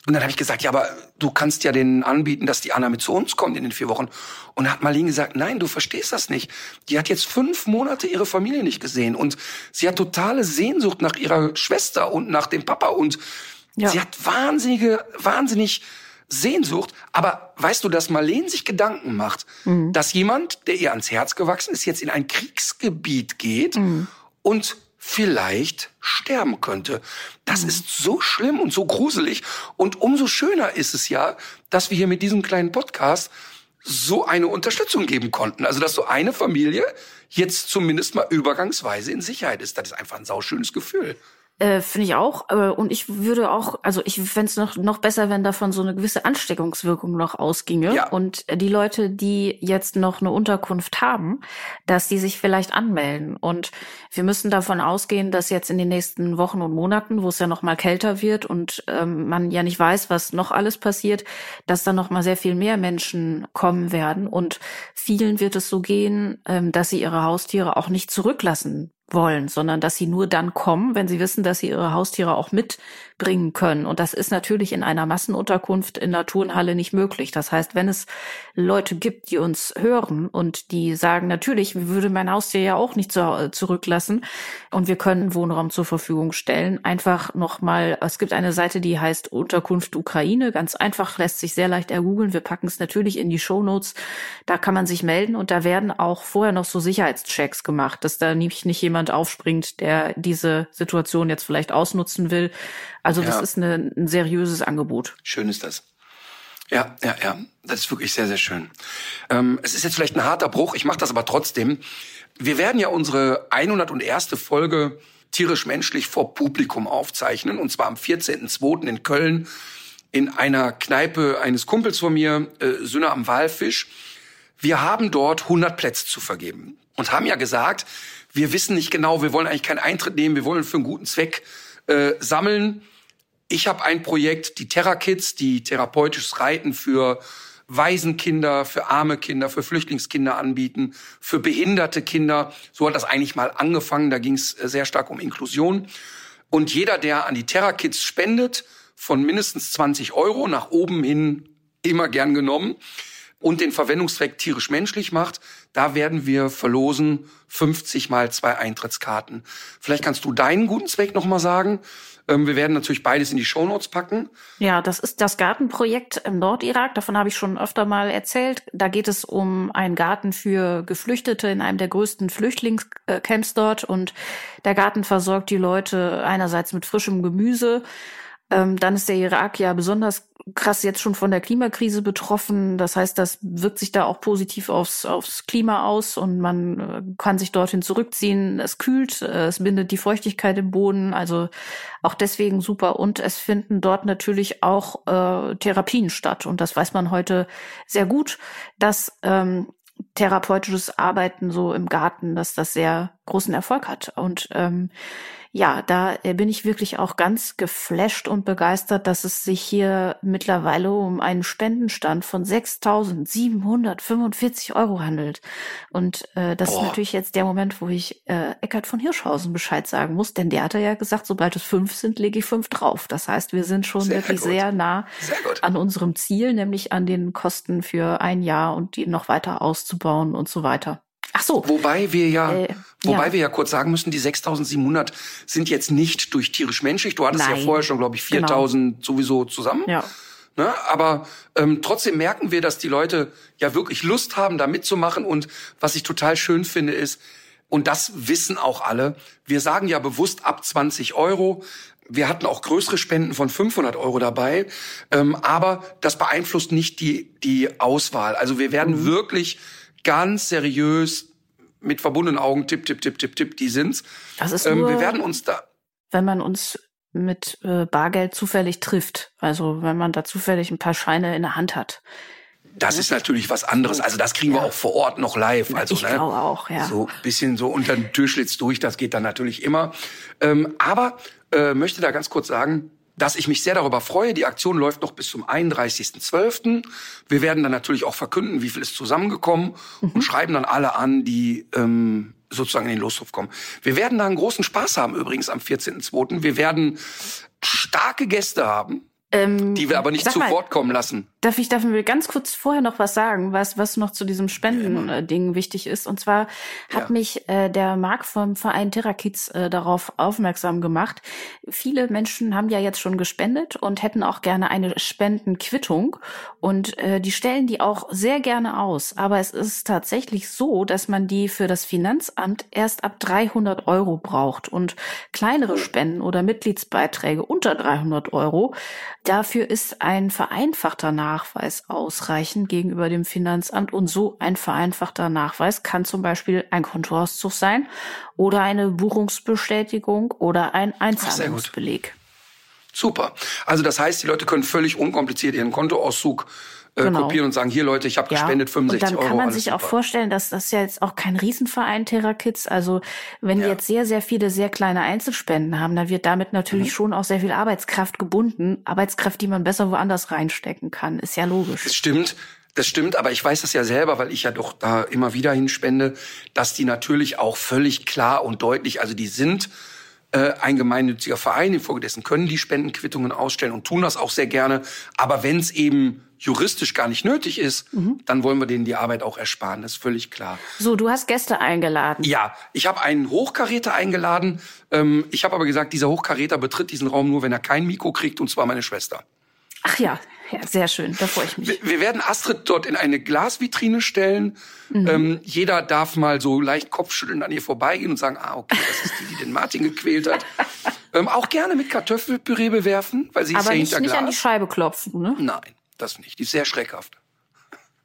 und dann habe ich gesagt, ja, aber du kannst ja denen anbieten, dass die Anna mit zu uns kommt in den vier Wochen. Und dann hat Marlene gesagt, nein, du verstehst das nicht. Die hat jetzt fünf Monate ihre Familie nicht gesehen und sie hat totale Sehnsucht nach ihrer Schwester und nach dem Papa und ja. sie hat wahnsinnige, wahnsinnig Sehnsucht. Aber weißt du, dass Marlene sich Gedanken macht, mhm. dass jemand, der ihr ans Herz gewachsen ist, jetzt in ein Kriegsgebiet geht mhm. und vielleicht sterben könnte. Das mhm. ist so schlimm und so gruselig. Und umso schöner ist es ja, dass wir hier mit diesem kleinen Podcast so eine Unterstützung geben konnten. Also, dass so eine Familie jetzt zumindest mal übergangsweise in Sicherheit ist. Das ist einfach ein sauschönes Gefühl. Äh, Finde ich auch. Äh, und ich würde auch, also ich fände es noch, noch besser, wenn davon so eine gewisse Ansteckungswirkung noch ausginge. Ja. Und die Leute, die jetzt noch eine Unterkunft haben, dass die sich vielleicht anmelden. Und wir müssen davon ausgehen, dass jetzt in den nächsten Wochen und Monaten, wo es ja noch mal kälter wird und ähm, man ja nicht weiß, was noch alles passiert, dass da noch mal sehr viel mehr Menschen kommen werden. Und vielen wird es so gehen, ähm, dass sie ihre Haustiere auch nicht zurücklassen wollen, sondern dass sie nur dann kommen, wenn sie wissen, dass sie ihre Haustiere auch mitbringen können. Und das ist natürlich in einer Massenunterkunft in der Turnhalle nicht möglich. Das heißt, wenn es Leute gibt, die uns hören und die sagen, natürlich würde mein Haustier ja auch nicht zu, zurücklassen und wir können Wohnraum zur Verfügung stellen, einfach nochmal, es gibt eine Seite, die heißt Unterkunft Ukraine, ganz einfach, lässt sich sehr leicht ergoogeln. Wir packen es natürlich in die Show Notes. Da kann man sich melden und da werden auch vorher noch so Sicherheitschecks gemacht, dass da nämlich nicht jemand aufspringt, der diese Situation jetzt vielleicht ausnutzen will. Also das ja. ist eine, ein seriöses Angebot. Schön ist das. Ja, ja, ja. Das ist wirklich sehr, sehr schön. Ähm, es ist jetzt vielleicht ein harter Bruch, ich mache das aber trotzdem. Wir werden ja unsere 101. Folge tierisch-menschlich vor Publikum aufzeichnen, und zwar am 14.02. in Köln in einer Kneipe eines Kumpels von mir, äh, Sünne am Walfisch. Wir haben dort 100 Plätze zu vergeben und haben ja gesagt, wir wissen nicht genau, wir wollen eigentlich keinen Eintritt nehmen, wir wollen für einen guten Zweck äh, sammeln. Ich habe ein Projekt, die Terra Kids, die therapeutisches Reiten für Waisenkinder, für arme Kinder, für Flüchtlingskinder anbieten, für behinderte Kinder. So hat das eigentlich mal angefangen. Da ging es äh, sehr stark um Inklusion. Und jeder, der an die Terra Kids spendet, von mindestens 20 Euro nach oben hin immer gern genommen, und den Verwendungszweck tierisch-menschlich macht, da werden wir verlosen 50 mal zwei Eintrittskarten. Vielleicht kannst du deinen guten Zweck nochmal sagen. Ähm, wir werden natürlich beides in die Shownotes packen. Ja, das ist das Gartenprojekt im Nordirak. Davon habe ich schon öfter mal erzählt. Da geht es um einen Garten für Geflüchtete in einem der größten Flüchtlingscamps dort. Und der Garten versorgt die Leute einerseits mit frischem Gemüse, ähm, dann ist der Irak ja besonders krass jetzt schon von der Klimakrise betroffen. Das heißt, das wirkt sich da auch positiv aufs, aufs Klima aus und man äh, kann sich dorthin zurückziehen. Es kühlt, äh, es bindet die Feuchtigkeit im Boden. Also auch deswegen super. Und es finden dort natürlich auch äh, Therapien statt. Und das weiß man heute sehr gut, dass ähm, therapeutisches Arbeiten so im Garten, dass das sehr großen Erfolg hat. Und ähm, ja, da äh, bin ich wirklich auch ganz geflasht und begeistert, dass es sich hier mittlerweile um einen Spendenstand von 6.745 Euro handelt. Und äh, das Boah. ist natürlich jetzt der Moment, wo ich äh, Eckhard von Hirschhausen Bescheid sagen muss, denn der hat ja gesagt, sobald es fünf sind, lege ich fünf drauf. Das heißt, wir sind schon sehr wirklich gut. sehr nah sehr an unserem Ziel, nämlich an den Kosten für ein Jahr und die noch weiter auszubauen und so weiter. Ach so. Wobei wir ja, äh, wobei ja. wir ja kurz sagen müssen, die 6.700 sind jetzt nicht durch tierisch-menschlich. Du hattest Nein. ja vorher schon, glaube ich, 4.000 genau. sowieso zusammen. Ja. Ne? Aber ähm, trotzdem merken wir, dass die Leute ja wirklich Lust haben, da mitzumachen. Und was ich total schön finde, ist, und das wissen auch alle, wir sagen ja bewusst ab 20 Euro. Wir hatten auch größere Spenden von 500 Euro dabei, ähm, aber das beeinflusst nicht die die Auswahl. Also wir werden mhm. wirklich ganz seriös mit verbundenen Augen tipp, tipp, tipp, tipp, tipp, die sind's. Das ist ähm, nur, wir werden uns da. Wenn man uns mit äh, Bargeld zufällig trifft, also wenn man da zufällig ein paar Scheine in der Hand hat. Das ist natürlich was anderes. Also das kriegen wir auch vor Ort noch live. Also, ich ne, auch, ja. So bisschen so unter den Türschlitz durch, das geht dann natürlich immer. Ähm, aber äh, möchte da ganz kurz sagen, dass ich mich sehr darüber freue. Die Aktion läuft noch bis zum 31.12. Wir werden dann natürlich auch verkünden, wie viel ist zusammengekommen mhm. und schreiben dann alle an, die ähm, sozusagen in den Losruf kommen. Wir werden da einen großen Spaß haben übrigens am 14.02. Wir werden starke Gäste haben. Ähm, die wir aber nicht zu mal, Wort kommen lassen. Darf ich, darf ich ganz kurz vorher noch was sagen, was, was noch zu diesem Spenden-Ding wichtig ist? Und zwar hat ja. mich äh, der Marc vom Verein Terrakids äh, darauf aufmerksam gemacht. Viele Menschen haben ja jetzt schon gespendet und hätten auch gerne eine Spendenquittung. Und äh, die stellen die auch sehr gerne aus. Aber es ist tatsächlich so, dass man die für das Finanzamt erst ab 300 Euro braucht. Und kleinere. Spenden oder Mitgliedsbeiträge unter 300 Euro Dafür ist ein vereinfachter Nachweis ausreichend gegenüber dem Finanzamt und so ein vereinfachter Nachweis kann zum Beispiel ein Kontoauszug sein oder eine Buchungsbestätigung oder ein Einzahlungsbeleg. Super. Also das heißt, die Leute können völlig unkompliziert ihren Kontoauszug äh, genau. kopieren und sagen, hier Leute, ich habe ja. gespendet 65 Euro. Und dann kann man sich super. auch vorstellen, dass das ja jetzt auch kein Riesenverein TerraKids, also wenn ja. jetzt sehr, sehr viele sehr kleine Einzelspenden haben, dann wird damit natürlich mhm. schon auch sehr viel Arbeitskraft gebunden. Arbeitskraft, die man besser woanders reinstecken kann, ist ja logisch. Das stimmt. Das stimmt, aber ich weiß das ja selber, weil ich ja doch da immer wieder hinspende, dass die natürlich auch völlig klar und deutlich, also die sind äh, ein gemeinnütziger Verein, infolgedessen können die Spendenquittungen ausstellen und tun das auch sehr gerne. Aber wenn es eben juristisch gar nicht nötig ist, mhm. dann wollen wir denen die Arbeit auch ersparen. Das ist völlig klar. So, du hast Gäste eingeladen. Ja, ich habe einen Hochkaräter eingeladen. Ähm, ich habe aber gesagt, dieser Hochkaräter betritt diesen Raum nur, wenn er kein Mikro kriegt, und zwar meine Schwester. Ach ja, ja sehr schön, da freue ich mich. Wir, wir, werden Astrid dort in eine Glasvitrine stellen. Mhm. Ähm, jeder darf mal so leicht Kopfschütteln an ihr vorbeigehen und sagen, ah, okay, das ist die, die den Martin gequält hat. ähm, auch gerne mit Kartoffelpüree bewerfen, weil sie aber ist ja nicht, hinter Glas. nicht an die Scheibe klopfen, ne? Nein das nicht. Die ist sehr schreckhaft.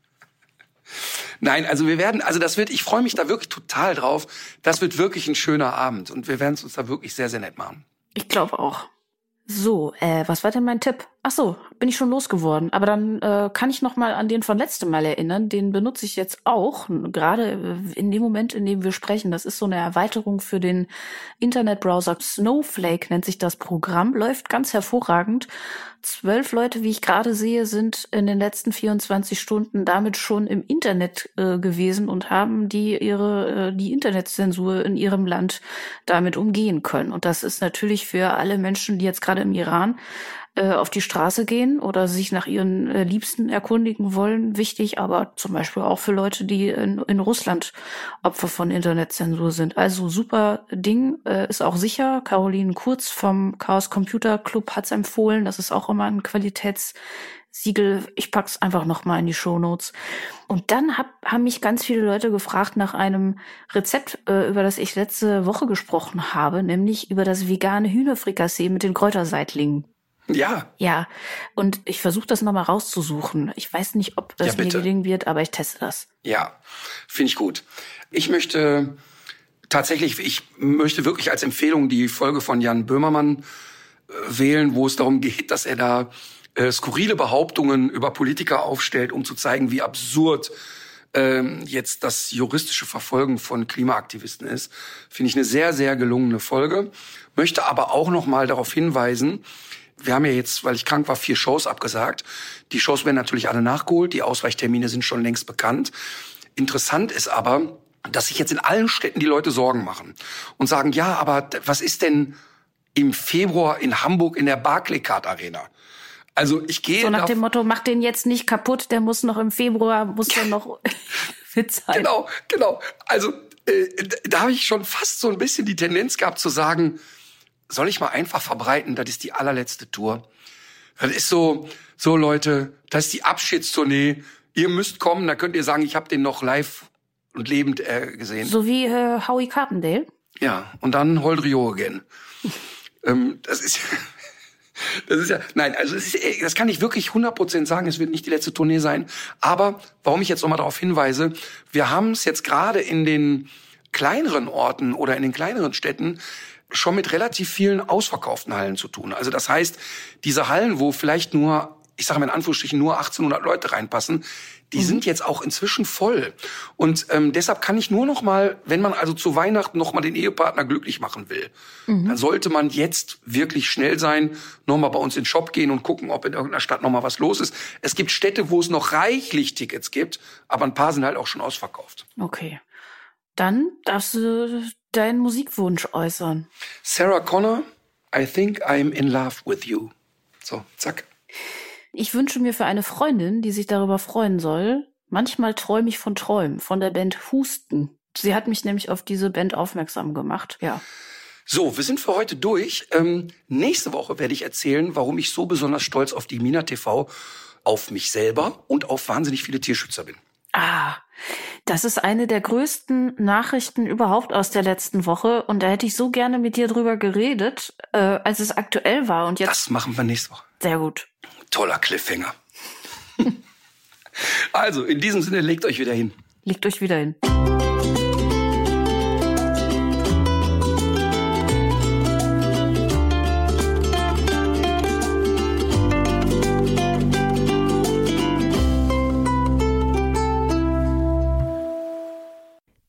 Nein, also wir werden, also das wird, ich freue mich da wirklich total drauf. Das wird wirklich ein schöner Abend und wir werden es uns da wirklich sehr, sehr nett machen. Ich glaube auch. So, äh, was war denn mein Tipp? Ach so, bin ich schon losgeworden. Aber dann äh, kann ich noch mal an den von letztem Mal erinnern. Den benutze ich jetzt auch, gerade äh, in dem Moment, in dem wir sprechen. Das ist so eine Erweiterung für den Internetbrowser Snowflake nennt sich das Programm. Läuft ganz hervorragend. Zwölf Leute, wie ich gerade sehe, sind in den letzten 24 Stunden damit schon im Internet äh, gewesen und haben die ihre äh, die Internetzensur in ihrem Land damit umgehen können. Und das ist natürlich für alle Menschen, die jetzt gerade im Iran äh, auf die Straße gehen oder sich nach ihren äh, Liebsten erkundigen wollen, wichtig, aber zum Beispiel auch für Leute, die in, in Russland Opfer von Internetzensur sind. Also super Ding, äh, ist auch sicher. Caroline Kurz vom Chaos Computer Club hat's empfohlen. Das ist auch immer ein Qualitäts Siegel, ich pack's einfach noch mal in die Shownotes. Und dann hab, haben mich ganz viele Leute gefragt nach einem Rezept, äh, über das ich letzte Woche gesprochen habe, nämlich über das vegane Hühnerfrikassee mit den Kräuterseitlingen. Ja. Ja. Und ich versuche das nochmal rauszusuchen. Ich weiß nicht, ob das ja, mir gelingen wird, aber ich teste das. Ja, finde ich gut. Ich möchte tatsächlich, ich möchte wirklich als Empfehlung die Folge von Jan Böhmermann äh, wählen, wo es darum geht, dass er da äh, skurrile Behauptungen über Politiker aufstellt, um zu zeigen, wie absurd ähm, jetzt das juristische Verfolgen von Klimaaktivisten ist. Finde ich eine sehr, sehr gelungene Folge. Möchte aber auch noch mal darauf hinweisen, wir haben ja jetzt, weil ich krank war, vier Shows abgesagt. Die Shows werden natürlich alle nachgeholt. Die Ausweichtermine sind schon längst bekannt. Interessant ist aber, dass sich jetzt in allen Städten die Leute Sorgen machen und sagen, ja, aber was ist denn im Februar in Hamburg in der Barclaycard Arena? Also ich gehe so nach dem Motto, mach den jetzt nicht kaputt, der muss noch im Februar, muss der noch fit sein. Genau, genau. Also äh, da habe ich schon fast so ein bisschen die Tendenz gehabt zu sagen, soll ich mal einfach verbreiten, das ist die allerletzte Tour. Das ist so, so Leute, das ist die Abschiedstournee. Ihr müsst kommen, da könnt ihr sagen, ich habe den noch live und lebend äh, gesehen. So wie äh, Howie Carpendale? Ja, und dann Hold Rio again. ähm, das ist das ist ja, nein, also ist, das kann ich wirklich 100% sagen, es wird nicht die letzte Tournee sein. Aber warum ich jetzt nochmal darauf hinweise, wir haben es jetzt gerade in den kleineren Orten oder in den kleineren Städten schon mit relativ vielen ausverkauften Hallen zu tun. Also das heißt, diese Hallen, wo vielleicht nur ich sage mal in Anführungsstrichen, nur 1800 Leute reinpassen, die mhm. sind jetzt auch inzwischen voll. Und ähm, deshalb kann ich nur noch mal, wenn man also zu Weihnachten noch mal den Ehepartner glücklich machen will, mhm. dann sollte man jetzt wirklich schnell sein, noch mal bei uns in den Shop gehen und gucken, ob in irgendeiner Stadt noch mal was los ist. Es gibt Städte, wo es noch reichlich Tickets gibt, aber ein paar sind halt auch schon ausverkauft. Okay. Dann darfst du deinen Musikwunsch äußern. Sarah Connor, I think I'm in love with you. So, zack. Ich wünsche mir für eine Freundin, die sich darüber freuen soll, manchmal träume ich von Träumen, von der Band Husten. Sie hat mich nämlich auf diese Band aufmerksam gemacht, ja. So, wir sind für heute durch. Ähm, nächste Woche werde ich erzählen, warum ich so besonders stolz auf die Mina TV, auf mich selber und auf wahnsinnig viele Tierschützer bin. Ah, das ist eine der größten Nachrichten überhaupt aus der letzten Woche und da hätte ich so gerne mit dir drüber geredet, äh, als es aktuell war und jetzt. Das machen wir nächste Woche. Sehr gut. Toller Cliffhanger. also, in diesem Sinne, legt euch wieder hin. Legt euch wieder hin.